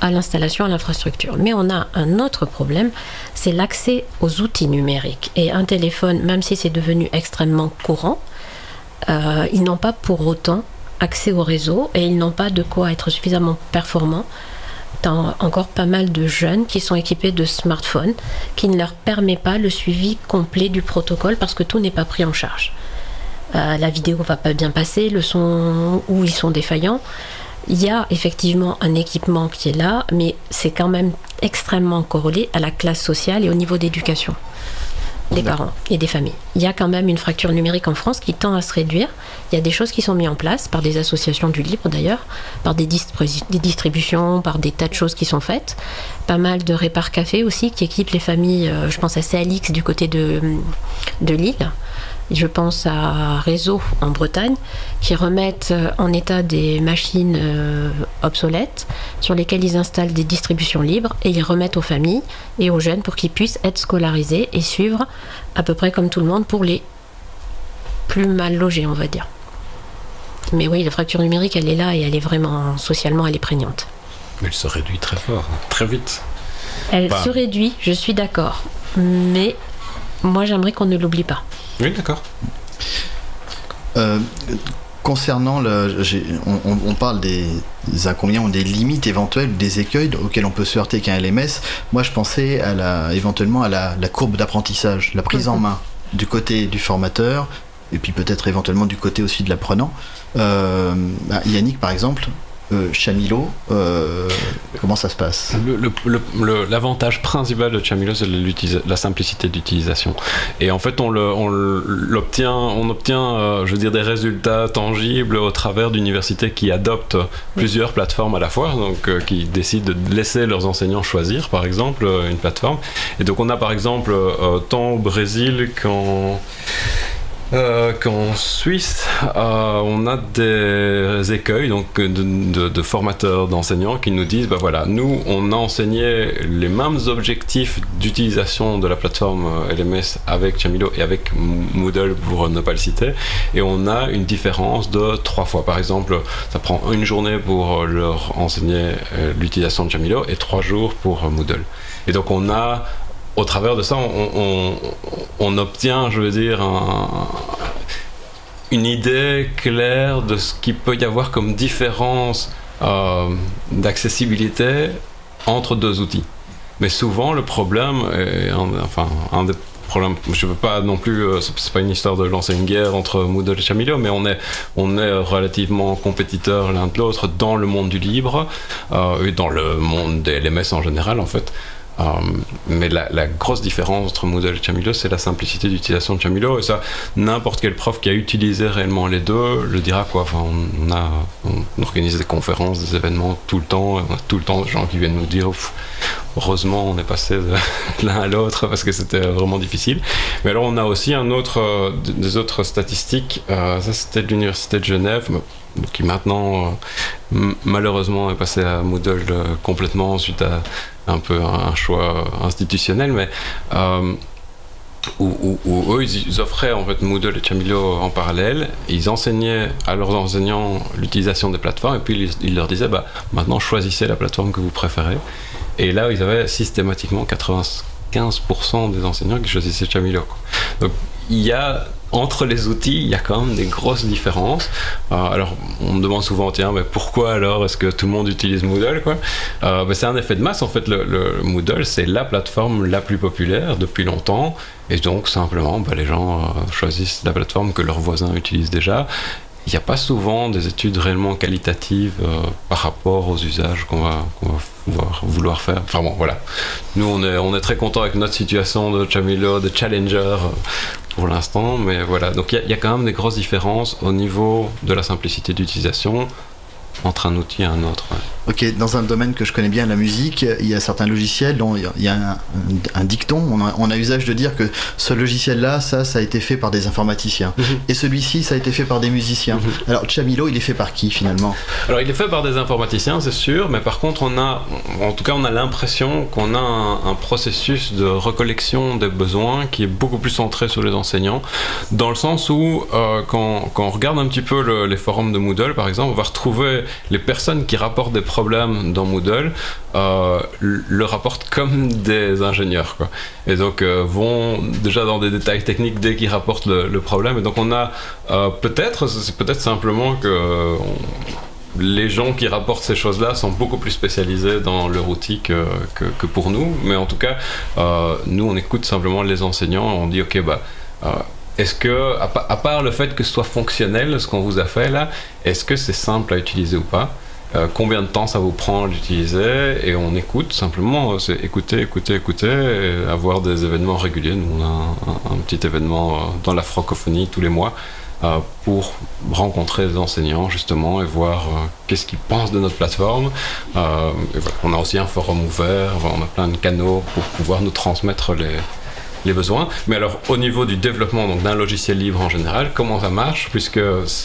S8: à l'installation, à l'infrastructure. Mais on a un autre problème, c'est l'accès aux outils numériques. Et un téléphone, même si c'est devenu extrêmement courant, euh, ils n'ont pas pour autant accès au réseau et ils n'ont pas de quoi être suffisamment performants Encore pas mal de jeunes qui sont équipés de smartphones qui ne leur permet pas le suivi complet du protocole parce que tout n'est pas pris en charge. Euh, la vidéo va pas bien passer, le son ou ils sont défaillants. Il y a effectivement un équipement qui est là, mais c'est quand même extrêmement corrélé à la classe sociale et au niveau d'éducation des parents et des familles. Il y a quand même une fracture numérique en France qui tend à se réduire. Il y a des choses qui sont mises en place par des associations du libre d'ailleurs, par des, des distributions, par des tas de choses qui sont faites. Pas mal de répar café aussi qui équipent les familles. euh, je pense à CLX du côté de, de Lille. Je pense à Réseau en Bretagne qui remettent euh, en état des machines euh, obsolètes sur lesquelles ils installent des distributions libres et ils remettent aux familles et aux jeunes pour qu'ils puissent être scolarisés et suivre à peu près comme tout le monde pour les plus mal logés, on va dire. Mais oui, la fracture numérique, elle est là et elle est vraiment socialement, elle est prégnante.
S9: Mais il se réduit très fort, très vite.
S8: Elle
S9: Bah.
S8: se réduit, je suis d'accord, mais moi j'aimerais qu'on ne l'oublie pas.
S9: Oui, d'accord.
S7: Euh, concernant le, on, parle des inconvénients ou des limites éventuelles, des écueils auxquels on peut se heurter qu'un LMS. Moi, je pensais à la, éventuellement à la, la courbe d'apprentissage, la prise en main du côté du formateur et puis peut-être éventuellement du côté aussi de l'apprenant. Euh, bah, Yannick, par exemple, euh, Chamilo, euh, comment ça se passe?
S9: Le- le- le- le- L'avantage principal de Chamilo, c'est la simplicité d'utilisation. Et en fait, on le- on l'obtient, on obtient, euh, je veux dire, des résultats tangibles au travers d'universités qui adoptent plusieurs plateformes à la fois, donc euh, qui décident de laisser leurs enseignants choisir, par exemple, une plateforme. Et donc, on a par exemple, euh, tant au Brésil qu'en euh, qu'en Suisse, euh, on a des écueils donc, de, de- de formateurs, d'enseignants qui nous disent, bah voilà, nous, on a enseigné les mêmes objectifs d'utilisation de la plateforme euh, LMS avec Chamilo et avec Moodle pour ne pas le citer, et on a une différence de trois fois. Par exemple, ça prend une journée pour euh, leur enseigner euh, l'utilisation de Chamilo et trois jours pour euh, Moodle. Et donc on a au travers de ça, on, obtient, je veux dire, un- une idée claire de ce qu'il peut y avoir comme différence euh, d'accessibilité entre deux outils. Mais souvent, le problème, enfin, un des problèmes, je veux pas non plus, euh, c'est pas une histoire de lancer une guerre entre Moodle et Chameleon, mais on est, on est relativement compétiteurs l'un de l'autre dans le monde du libre euh, et dans le monde des LMS en général, en fait. Euh, mais la, grosse différence entre Moodle et Chamilo, c'est la simplicité d'utilisation de Chamilo. Et ça, n'importe quel prof qui a utilisé réellement les deux le dira. Quoi. Enfin, on, organise des conférences, des événements tout le temps. On a tout le temps des gens qui viennent nous dire heureusement, on est passé de l'un à l'autre parce que c'était vraiment difficile. Mais alors, on a aussi un autre, euh, des autres statistiques. Euh, ça, c'était de l'Université de Genève qui maintenant, malheureusement, est passé à Moodle complètement suite à un peu un choix institutionnel, mais euh, où, eux, ils, offraient en fait Moodle et Chamilo en parallèle, ils enseignaient à leurs enseignants l'utilisation des plateformes, et puis ils, ils leur disaient, bah, maintenant choisissez la plateforme que vous préférez. Et là, ils avaient systématiquement 95% des enseignants qui choisissaient Chamilo. quoi. Donc, il y a entre les outils, il y a quand même des grosses différences. Euh, alors, on me demande souvent, tiens, mais pourquoi alors est-ce que tout le monde utilise Moodle quoi? Ben, C'est un effet de masse. En fait, le, le Moodle, c'est la plateforme la plus populaire depuis longtemps. Et donc, simplement, ben, les gens euh, choisissent la plateforme que leurs voisins utilisent déjà. Il n'y a pas souvent des études réellement qualitatives euh, par rapport aux usages qu'on va, vouloir, faire. Enfin bon, voilà. Nous, on est, très content avec notre situation de Chamilo, de Challenger euh, pour l'instant, mais voilà. Donc il y y, a quand même des grosses différences au niveau de la simplicité d'utilisation entre un outil et un autre. ouais.
S7: Ok, dans un domaine que je connais bien, la musique, il y a certains logiciels dont il y a un, un dicton, on a, on a usage de dire que ce logiciel-là, ça, ça a été fait par des informaticiens. Et celui-ci, ça a été fait par des musiciens. Alors, Chamilo, il est fait par qui finalement?
S9: Alors il est fait par des informaticiens, c'est sûr, mais par contre on a, en tout cas on a l'impression qu'on a un, un processus de recollection des besoins qui est beaucoup plus centré sur les enseignants, dans le sens où euh, quand, quand on regarde un petit peu le- les forums de Moodle par exemple, on va retrouver les personnes qui rapportent des problèmes dans Moodle euh, le rapportent comme des ingénieurs. Quoi. Et donc euh, vont déjà dans des détails techniques dès qu'ils rapportent le, problème. Et donc on a euh, peut-être, c'est peut-être simplement que les gens qui rapportent ces choses-là sont beaucoup plus spécialisés dans leur outil que, que, pour nous. Mais en tout cas, nous on écoute simplement les enseignants. On dit ok bah est-ce que, à, pa- à part le fait que ce soit fonctionnel, ce qu'on vous a fait là, est-ce que c'est simple à utiliser ou pas? Euh, Combien de temps ça vous prend à l'utiliser Et on écoute simplement, euh, c'est écouter, écouter, écouter, avoir des événements réguliers. Nous, on a un, petit événement euh, dans la francophonie tous les mois pour rencontrer des enseignants justement et voir qu'est-ce qu'ils pensent de notre plateforme. On a aussi un forum ouvert, on a plein de canaux pour pouvoir nous transmettre les, les besoins. Mais alors, au niveau du développement donc, d'un logiciel libre en général, comment ça marche Puisque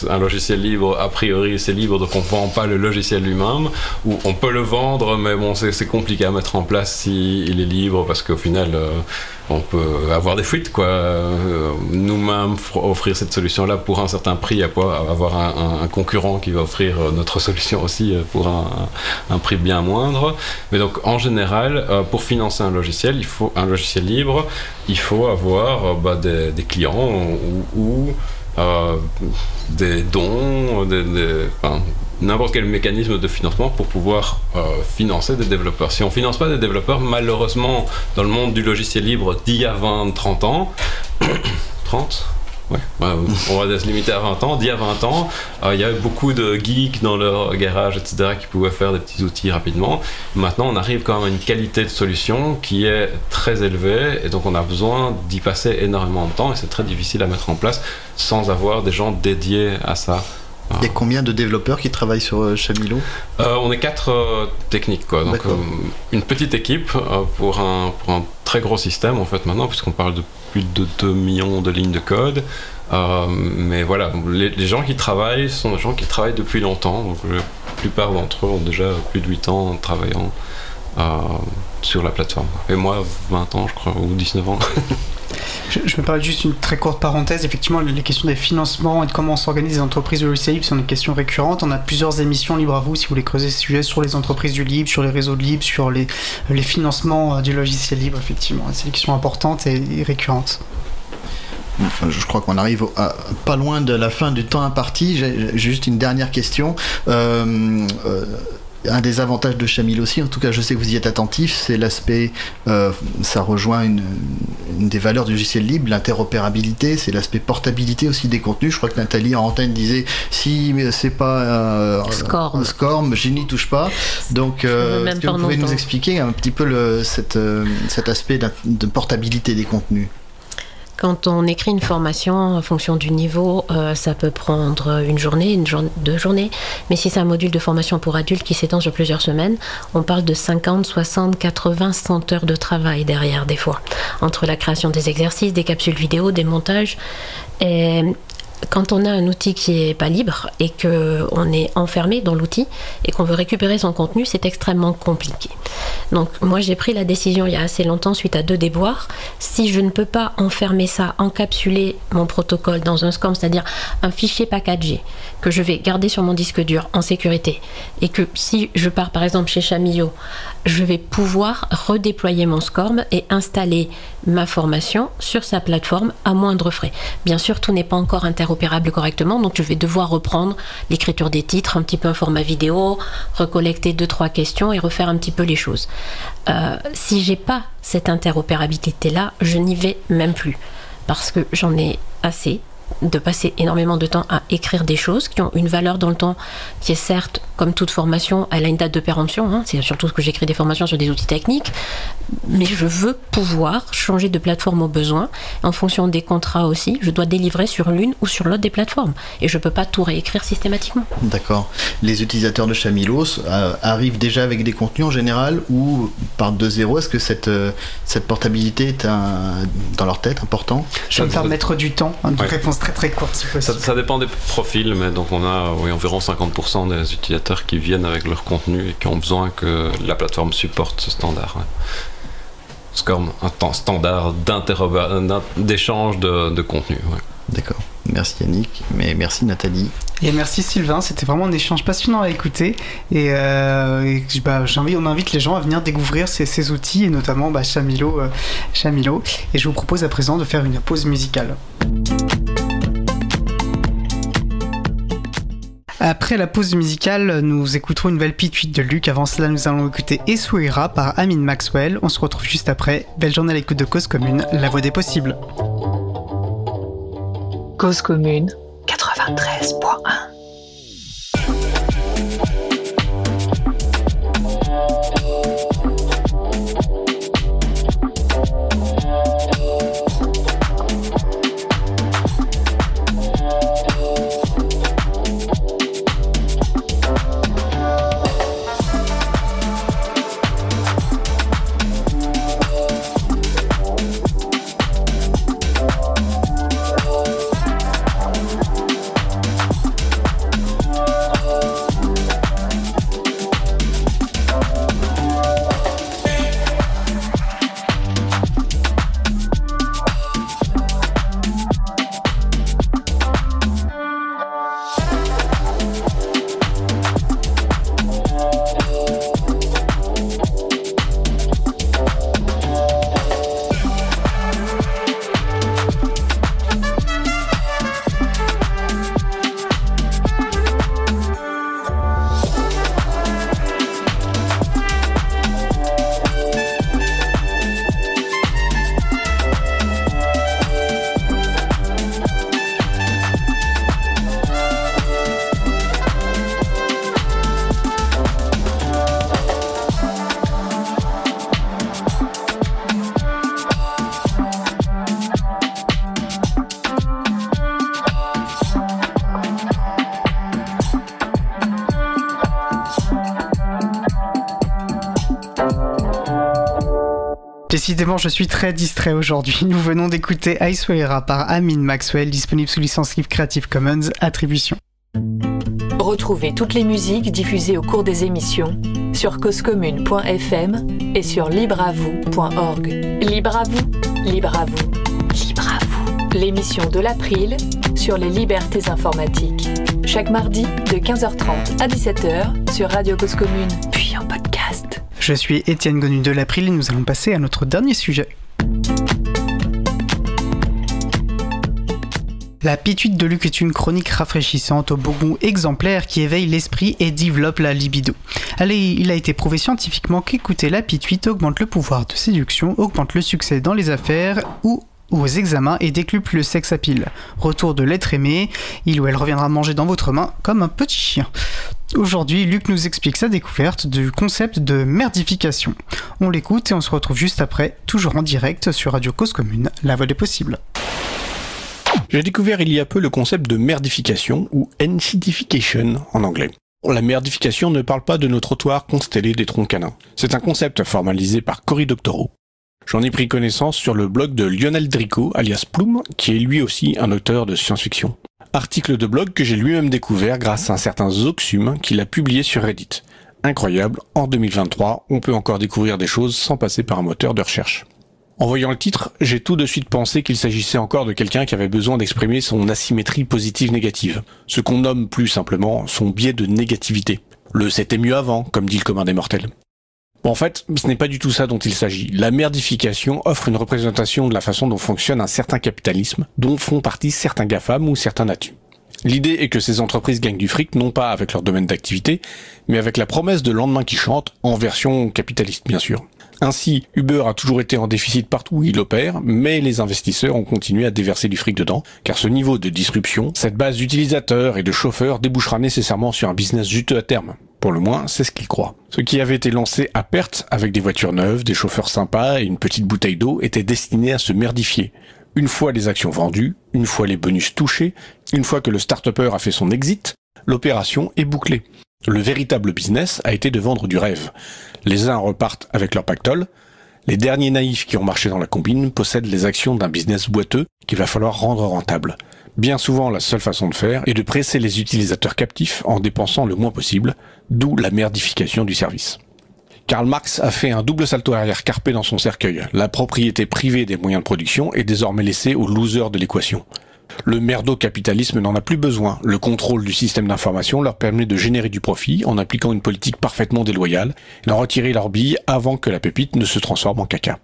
S9: un logiciel libre, a priori, c'est libre, donc on ne vend pas le logiciel lui-même, ou on peut le vendre, mais bon, c'est compliqué à mettre en place s'il est libre, parce qu'au final, euh, on peut avoir des fuites, quoi. Euh, Nous-mêmes, fr- offrir cette solution-là pour un certain prix, à pas avoir un, concurrent qui va offrir euh, notre solution aussi pour un, prix bien moindre. Mais donc, en général, pour financer un logiciel, il faut un logiciel libre, faut avoir euh, bah, des, clients ou, euh, des dons, n'importe quel mécanisme de financement pour pouvoir euh, financer des développeurs. Si on finance pas des développeurs, malheureusement, dans le monde du logiciel libre d'il y a 20, 30 ans, 30 Ouais, bah, on va se limiter à 20 ans. D'il y a 20 ans, euh, il y avait beaucoup de geeks dans leur garage, etc., qui pouvaient faire des petits outils rapidement. Maintenant, on arrive quand même à une qualité de solution qui est très élevée, et donc on a besoin d'y passer énormément de temps, et c'est très difficile à mettre en place sans avoir des gens dédiés à ça.
S7: Il y a combien de développeurs qui travaillent sur euh, Chamilo
S9: Euh, on est quatre euh, techniques, quoi. Donc, euh, une petite équipe euh, pour, un, pour un très gros système, en fait, maintenant, puisqu'on parle de plus de 2 millions de lignes de code. Euh, mais voilà, les, gens qui travaillent sont des gens qui travaillent depuis longtemps. Donc, la plupart d'entre eux ont déjà plus de 8 ans en travaillant euh, sur la plateforme. Et moi, 20 ans, je crois, ou 19 ans.
S3: Je, je me permets juste une très courte parenthèse. Effectivement, les questions des financements et de comment s'organisent les entreprises de logiciel libre sont des questions récurrentes. On a plusieurs émissions libres à vous si vous voulez creuser ce sujet sur les entreprises du libre, sur les réseaux de libre, sur les, les financements euh, du logiciel libre, effectivement. C'est des questions importantes et, et récurrentes.
S7: Je crois qu'on arrive à- pas loin de la fin du temps imparti. J'ai j'ai juste une dernière question. Euh, euh, un des avantages de Chamil aussi, en tout cas je sais que vous y êtes attentif, c'est l'aspect, euh, ça rejoint une, une des valeurs du logiciel libre, l'interopérabilité, c'est l'aspect portabilité aussi des contenus. Je crois que Nathalie en antenne disait si c'est pas euh,
S8: Scorm.
S7: Scorm, je n'y touche pas. Donc euh, est-ce que vous pouvez nous expliquer un petit peu le, cette, euh, cet aspect de portabilité des contenus?
S8: Quand on écrit une formation en fonction du niveau, euh, ça peut prendre une journée, deux journées. Mais si c'est un module de formation pour adultes qui s'étend sur plusieurs semaines, on parle de 50, 60, 80, 100 heures de travail derrière des fois. Entre la création des exercices, des capsules vidéo, des montages. Quand on a un outil qui est pas libre et que on est enfermé dans l'outil et qu'on veut récupérer son contenu, c'est extrêmement compliqué. Donc moi j'ai pris la décision il y a assez longtemps suite à deux déboires, si je ne peux pas enfermer ça, encapsuler mon protocole dans un SCORM, c'est-à-dire un fichier packagé que je vais garder sur mon disque dur en sécurité et que si je pars par exemple chez Chamillot, je vais pouvoir redéployer mon SCORM et installer ma formation sur sa plateforme à moindre frais. Bien sûr, tout n'est pas encore correctement, donc je vais devoir reprendre l'écriture des titres, un petit peu un format vidéo, recollecter deux trois questions et refaire un petit peu les choses. Euh, si j'ai pas cette interopérabilité là, je n'y vais même plus parce que j'en ai assez de passer énormément de temps à écrire des choses qui ont une valeur dans le temps qui est certes, comme toute formation, elle a une date de péremption. hein. C'est surtout que j'écris des formations sur des outils techniques. Mais je veux pouvoir changer de plateforme au besoin. En fonction des contrats aussi, je dois délivrer sur l'une ou sur l'autre des plateformes. Et je ne peux pas tout réécrire systématiquement.
S7: D'accord. Les utilisateurs de Chamilos euh, arrivent déjà avec des contenus en général ou partent de zéro? Est-ce que cette, euh, cette portabilité est un- dans leur tête important?
S3: Je vais me faire mettre du temps. Une
S9: Ouais.
S3: réponse très très courte si
S9: Ça, dépend des profils, mais donc on a oui, environ 50% des utilisateurs qui viennent avec leur contenu et qui ont besoin que la plateforme supporte ce standard. ouais. SCORM, un temps standard d'in- d'échange de, de contenu. ouais.
S7: D'accord. Merci Yannick, mais merci Nathalie.
S3: Et merci Sylvain, c'était vraiment un échange passionnant à écouter. Et, euh, et bah, on invite les gens à venir découvrir ces, ces outils, et notamment bah, Chamilo, euh, Chamilo. Et je vous propose à présent de faire une pause musicale. Après la pause musicale, nous écouterons une nouvelle pituite de Luc. Avant cela, nous allons écouter Esouira par Amine Maxwell. On se retrouve juste après. Belle journée à l'écoute de Cause Commune, la voix des possibles.
S4: Cause commune 93.1.
S3: Décidément, je suis très distrait aujourd'hui. Nous venons d'écouter Iceweera par Amin Maxwell, disponible sous licence Creative Commons Attribution.
S4: Retrouvez toutes les musiques diffusées au cours des émissions sur causecommune.fm et sur libreavoue.org. Libre à vous, libre à vous, libre à vous. L'émission de l'April sur les libertés informatiques. Chaque mardi de 15h30 à 17h sur Radio Cause Commune, puis en podcast.
S3: Je suis Étienne Gonu de l'April et nous allons passer à notre dernier sujet. La pituite de Luc est une chronique rafraîchissante au beau goût exemplaire qui éveille l'esprit et développe la libido. Allez, il a été prouvé scientifiquement qu'écouter la pituite augmente le pouvoir de séduction, augmente le succès dans les affaires ou aux examens et décuple le sexe à pile. Retour de l'être aimé, il ou elle reviendra manger dans votre main comme un petit chien. Aujourd'hui, Luc nous explique sa découverte du concept de merdification. On l'écoute et on se retrouve juste après, toujours en direct sur Radio Cause Commune, la voix des possibles.
S11: J'ai découvert il y a peu le concept de merdification ou ensidification en anglais. La merdification ne parle pas de nos trottoirs constellés des troncs canins. C'est un concept formalisé par Cory Doctorow. J'en ai pris connaissance sur le blog de Lionel Drico, alias Plume, qui est lui aussi un auteur de science-fiction. Article de blog que j'ai lui-même découvert grâce à un certain Zoxum qu'il a publié sur Reddit. Incroyable, en 2023, on peut encore découvrir des choses sans passer par un moteur de recherche. En voyant le titre, j'ai tout de suite pensé qu'il s'agissait encore de quelqu'un qui avait besoin d'exprimer son asymétrie positive-négative, ce qu'on nomme plus simplement son biais de négativité. Le c'était mieux avant, comme dit le commun des mortels. En fait, ce n'est pas du tout ça dont il s'agit. La merdification offre une représentation de la façon dont fonctionne un certain capitalisme, dont font partie certains GAFAM ou certains natus. L'idée est que ces entreprises gagnent du fric non pas avec leur domaine d'activité, mais avec la promesse de lendemain qui chante, en version capitaliste bien sûr. Ainsi, Uber a toujours été en déficit partout où il opère, mais les investisseurs ont continué à déverser du fric dedans, car ce niveau de disruption, cette base d'utilisateurs et de chauffeurs débouchera nécessairement sur un business juteux à terme. Pour le moins, c'est ce qu'ils croient. Ce qui avait été lancé à perte, avec des voitures neuves, des chauffeurs sympas et une petite bouteille d'eau, était destiné à se merdifier. Une fois les actions vendues, une fois les bonus touchés, une fois que le start a fait son exit, l'opération est bouclée. Le véritable business a été de vendre du rêve. Les uns repartent avec leur pactole, les derniers naïfs qui ont marché dans la combine possèdent les actions d'un business boiteux qu'il va falloir rendre rentable. Bien souvent, la seule façon de faire est de presser les utilisateurs captifs en dépensant le moins possible, d'où la merdification du service. Karl Marx a fait un double salto arrière carpé dans son cercueil. La propriété privée des moyens de production est désormais laissée aux losers de l'équation. Le merdo-capitalisme n'en a plus besoin. Le contrôle du système d'information leur permet de générer du profit en appliquant une politique parfaitement déloyale et d'en retirer leur bille avant que la pépite ne se transforme en caca.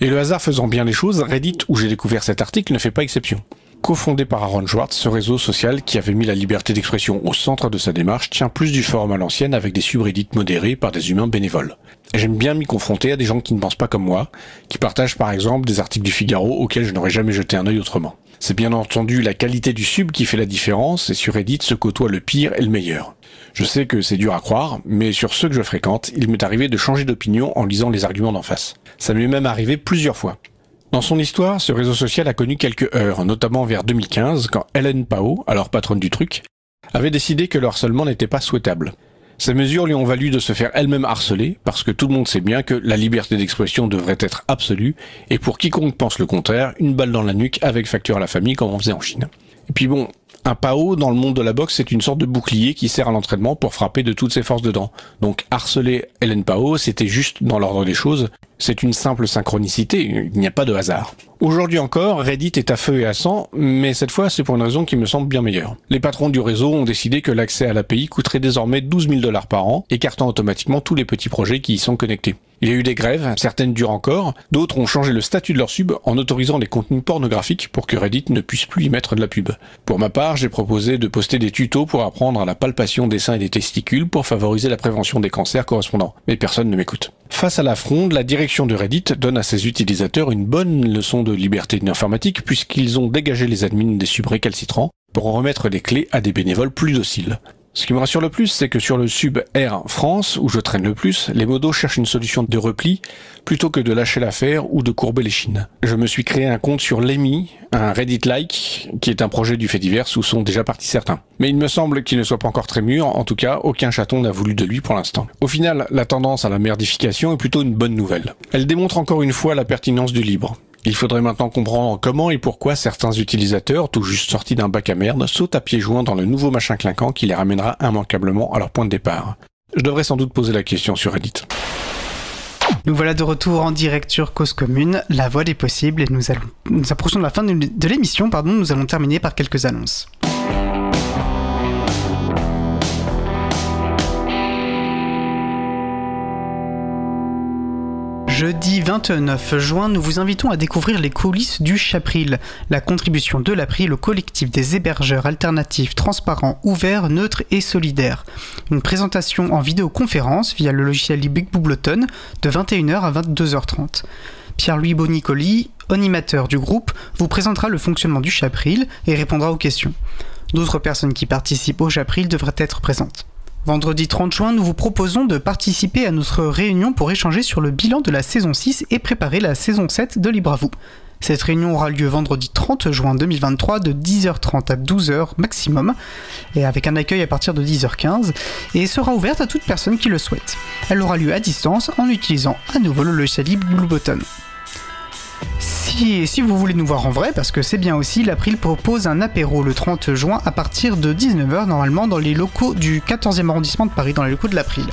S11: Et le hasard faisant bien les choses, Reddit, où j'ai découvert cet article, ne fait pas exception. Cofondé par Aaron Schwartz, ce réseau social qui avait mis la liberté d'expression au centre de sa démarche tient plus du forum à l'ancienne avec des subreddits modérés par des humains bénévoles. J'aime bien m'y confronter à des gens qui ne pensent pas comme moi, qui partagent par exemple des articles du Figaro auxquels je n'aurais jamais jeté un œil autrement. C'est bien entendu la qualité du sub qui fait la différence et sur Reddit se côtoie le pire et le meilleur. Je sais que c'est dur à croire, mais sur ceux que je fréquente, il m'est arrivé de changer d'opinion en lisant les arguments d'en face. Ça m'est même arrivé plusieurs fois. Dans son histoire, ce réseau social a connu quelques heures, notamment vers 2015, quand Helen Pao, alors patronne du truc, avait décidé que le harcèlement n'était pas souhaitable. Ces mesures lui ont valu de se faire elle-même harceler, parce que tout le monde sait bien que la liberté d'expression devrait être absolue, et pour quiconque pense le contraire, une balle dans la nuque avec facture à la famille comme on faisait en Chine. Et puis bon, un PAO dans le monde de la boxe, c'est une sorte de bouclier qui sert à l'entraînement pour frapper de toutes ses forces dedans. Donc harceler Helen Pao, c'était juste dans l'ordre des choses. C'est une simple synchronicité, il n'y a pas de hasard. Aujourd'hui encore, Reddit est à feu et à sang, mais cette fois c'est pour une raison qui me semble bien meilleure. Les patrons du réseau ont décidé que l'accès à l'API coûterait désormais 12 000 dollars par an, écartant automatiquement tous les petits projets qui y sont connectés. Il y a eu des grèves, certaines durent encore, d'autres ont changé le statut de leur sub en autorisant les contenus pornographiques pour que Reddit ne puisse plus y mettre de la pub. Pour ma part, j'ai proposé de poster des tutos pour apprendre à la palpation des seins et des testicules pour favoriser la prévention des cancers correspondants, mais personne ne m'écoute. Face à la fronde, la direction de Reddit donne à ses utilisateurs une bonne leçon de liberté informatique puisqu'ils ont dégagé les admins des subs récalcitrants pour en remettre les clés à des bénévoles plus dociles. Ce qui me rassure le plus, c'est que sur le sub Air France, où je traîne le plus, les modos cherchent une solution de repli plutôt que de lâcher l'affaire ou de courber les chines. Je me suis créé un compte sur Lemmy, un Reddit-like, qui est un projet du fait divers où sont déjà partis certains. Mais il me semble qu'il ne soit pas encore très mûr, en tout cas, aucun chaton n'a voulu de lui pour l'instant. Au final, la tendance à la merdification est plutôt une bonne nouvelle. Elle démontre encore une fois la pertinence du libre. Il faudrait maintenant comprendre comment et pourquoi certains utilisateurs, tout juste sortis d'un bac à merde, sautent à pieds joints dans le nouveau machin clinquant qui les ramènera immanquablement à leur point de départ. Je devrais sans doute poser la question sur Reddit.
S3: Nous voilà de retour en direct sur Cause Commune, la voie des possibles, et nous allons, nous approchons de la fin de l'émission, pardon, nous allons terminer par quelques annonces. Jeudi 29 juin, nous vous invitons à découvrir les coulisses du Chapril, la contribution de l'April au collectif des hébergeurs alternatifs, transparents, ouverts, neutres et solidaires. Une présentation en vidéoconférence via le logiciel Big de 21h à 22h30. Pierre-Louis Bonicoli, animateur du groupe, vous présentera le fonctionnement du Chapril et répondra aux questions. D'autres personnes qui participent au Chapril devraient être présentes. Vendredi 30 juin, nous vous proposons de participer à notre réunion pour échanger sur le bilan de la saison 6 et préparer la saison 7 de Libre à vous. Cette réunion aura lieu vendredi 30 juin 2023 de 10h30 à 12h maximum et avec un accueil à partir de 10h15 et sera ouverte à toute personne qui le souhaite. Elle aura lieu à distance en utilisant à nouveau le logiciel Blue Button. Si, vous voulez nous voir en vrai, parce que c'est bien aussi, l'April propose un apéro le 30 juin à partir de 19h normalement dans les locaux du 14e arrondissement de Paris, dans les locaux de l'April.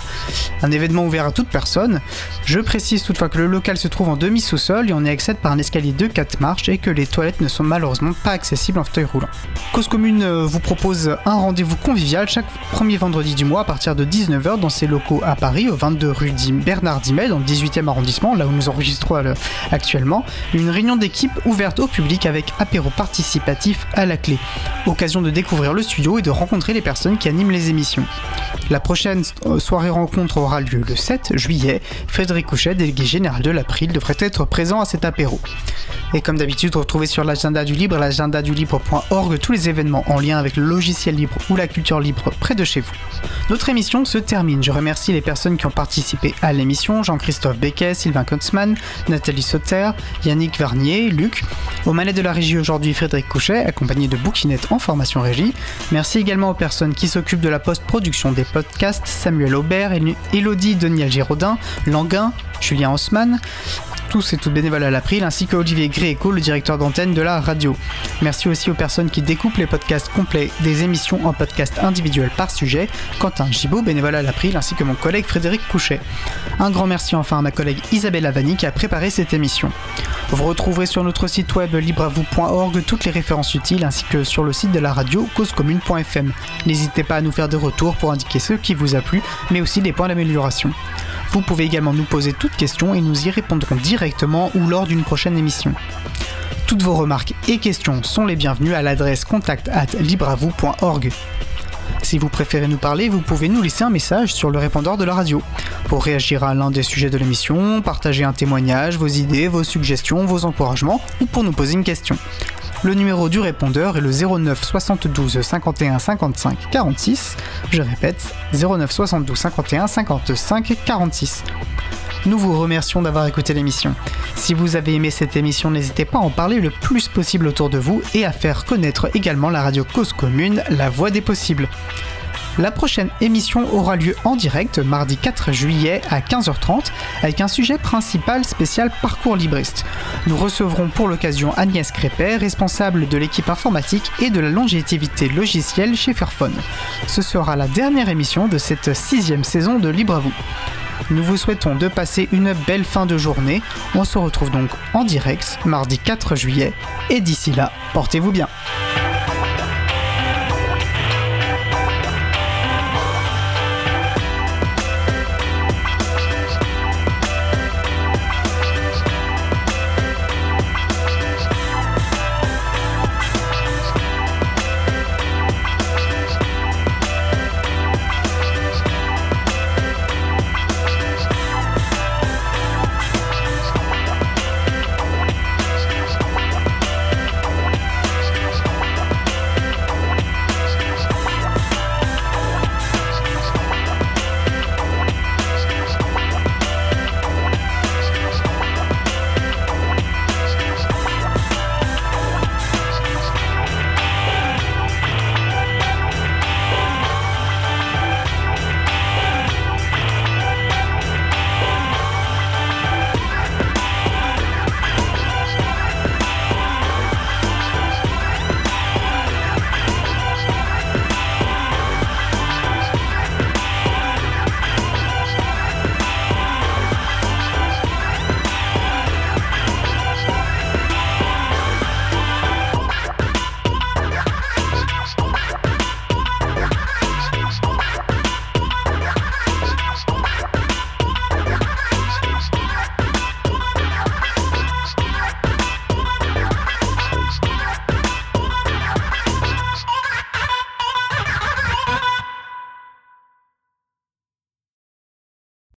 S3: Un événement ouvert à toute personne. Je précise toutefois que le local se trouve en demi-sous-sol et on y accède par un escalier de 4 marches et que les toilettes ne sont malheureusement pas accessibles en fauteuil roulant. Cause Commune euh, vous propose un rendez-vous convivial chaque premier vendredi du mois à partir de 19h dans ses locaux à Paris, au 22 rue Bernard Dimet, dans le 18e arrondissement, là où nous enregistrons euh, actuellement. Une réunion d'équipe ouverte au public avec apéro participatif à la clé. Occasion de découvrir le studio et de rencontrer les personnes qui animent les émissions. La prochaine euh, soirée rencontre aura lieu le 7 juillet. Frédéric Couchet, délégué général de l'April, devrait être présent à cet apéro. Et comme d'habitude, retrouvez sur l'agenda du libre, l'agenda du libre.org, tous les événements en lien avec le logiciel libre ou la culture libre près de chez vous. Notre émission se termine. Je remercie les personnes qui ont participé à l'émission Jean-Christophe Becquet, Sylvain Kotzmann, Nathalie Sauter, Yannick Varnier, Luc. Au manet de la régie aujourd'hui, Frédéric Couchet, accompagné de Bouquinette en formation régie. Merci également aux personnes qui s'occupent de la post-production des podcasts Samuel Aubert, Elodie Daniel Giraudin, Languin, Julien Haussmann, tous et toutes bénévoles à l'April, ainsi que Olivier Gréco, le directeur d'antenne de la radio. Merci aussi aux personnes qui découpent les podcasts complets des émissions en podcasts individuels par sujet, Quentin Gibaud, bénévole à l'April, ainsi que mon collègue Frédéric Couchet. Un grand merci enfin à ma collègue Isabelle Avani qui a préparé cette émission. Vous retrouverez sur notre site web libreavou.org toutes les références utiles, ainsi que sur le site de la radio causecommune.fm. N'hésitez pas à nous faire des retours pour indiquer ce qui vous a plu, mais aussi des points d'amélioration. Vous pouvez également nous poser toutes questions et nous y répondrons directement ou lors d'une prochaine émission. Toutes vos remarques et questions sont les bienvenues à l'adresse contact at libravou.org. Si vous préférez nous parler, vous pouvez nous laisser un message sur le répondeur de la radio. Pour réagir à l'un des sujets de l'émission, partager un témoignage, vos idées, vos suggestions, vos encouragements ou pour nous poser une question. Le numéro du répondeur est le 09 72 51 55 46. Je répète, 09 72 51 55 46. Nous vous remercions d'avoir écouté l'émission. Si vous avez aimé cette émission, n'hésitez pas à en parler le plus possible autour de vous et à faire connaître également la radio Cause Commune, la voix des possibles. La prochaine émission aura lieu en direct mardi 4 juillet à 15h30 avec un sujet principal spécial parcours libriste. Nous recevrons pour l'occasion Agnès Crépet, responsable de l'équipe informatique et de la longévité logicielle chez Fairphone. Ce sera la dernière émission de cette sixième saison de Libre à vous. Nous vous souhaitons de passer une belle fin de journée. On se retrouve donc en direct mardi 4 juillet et d'ici là, portez-vous bien.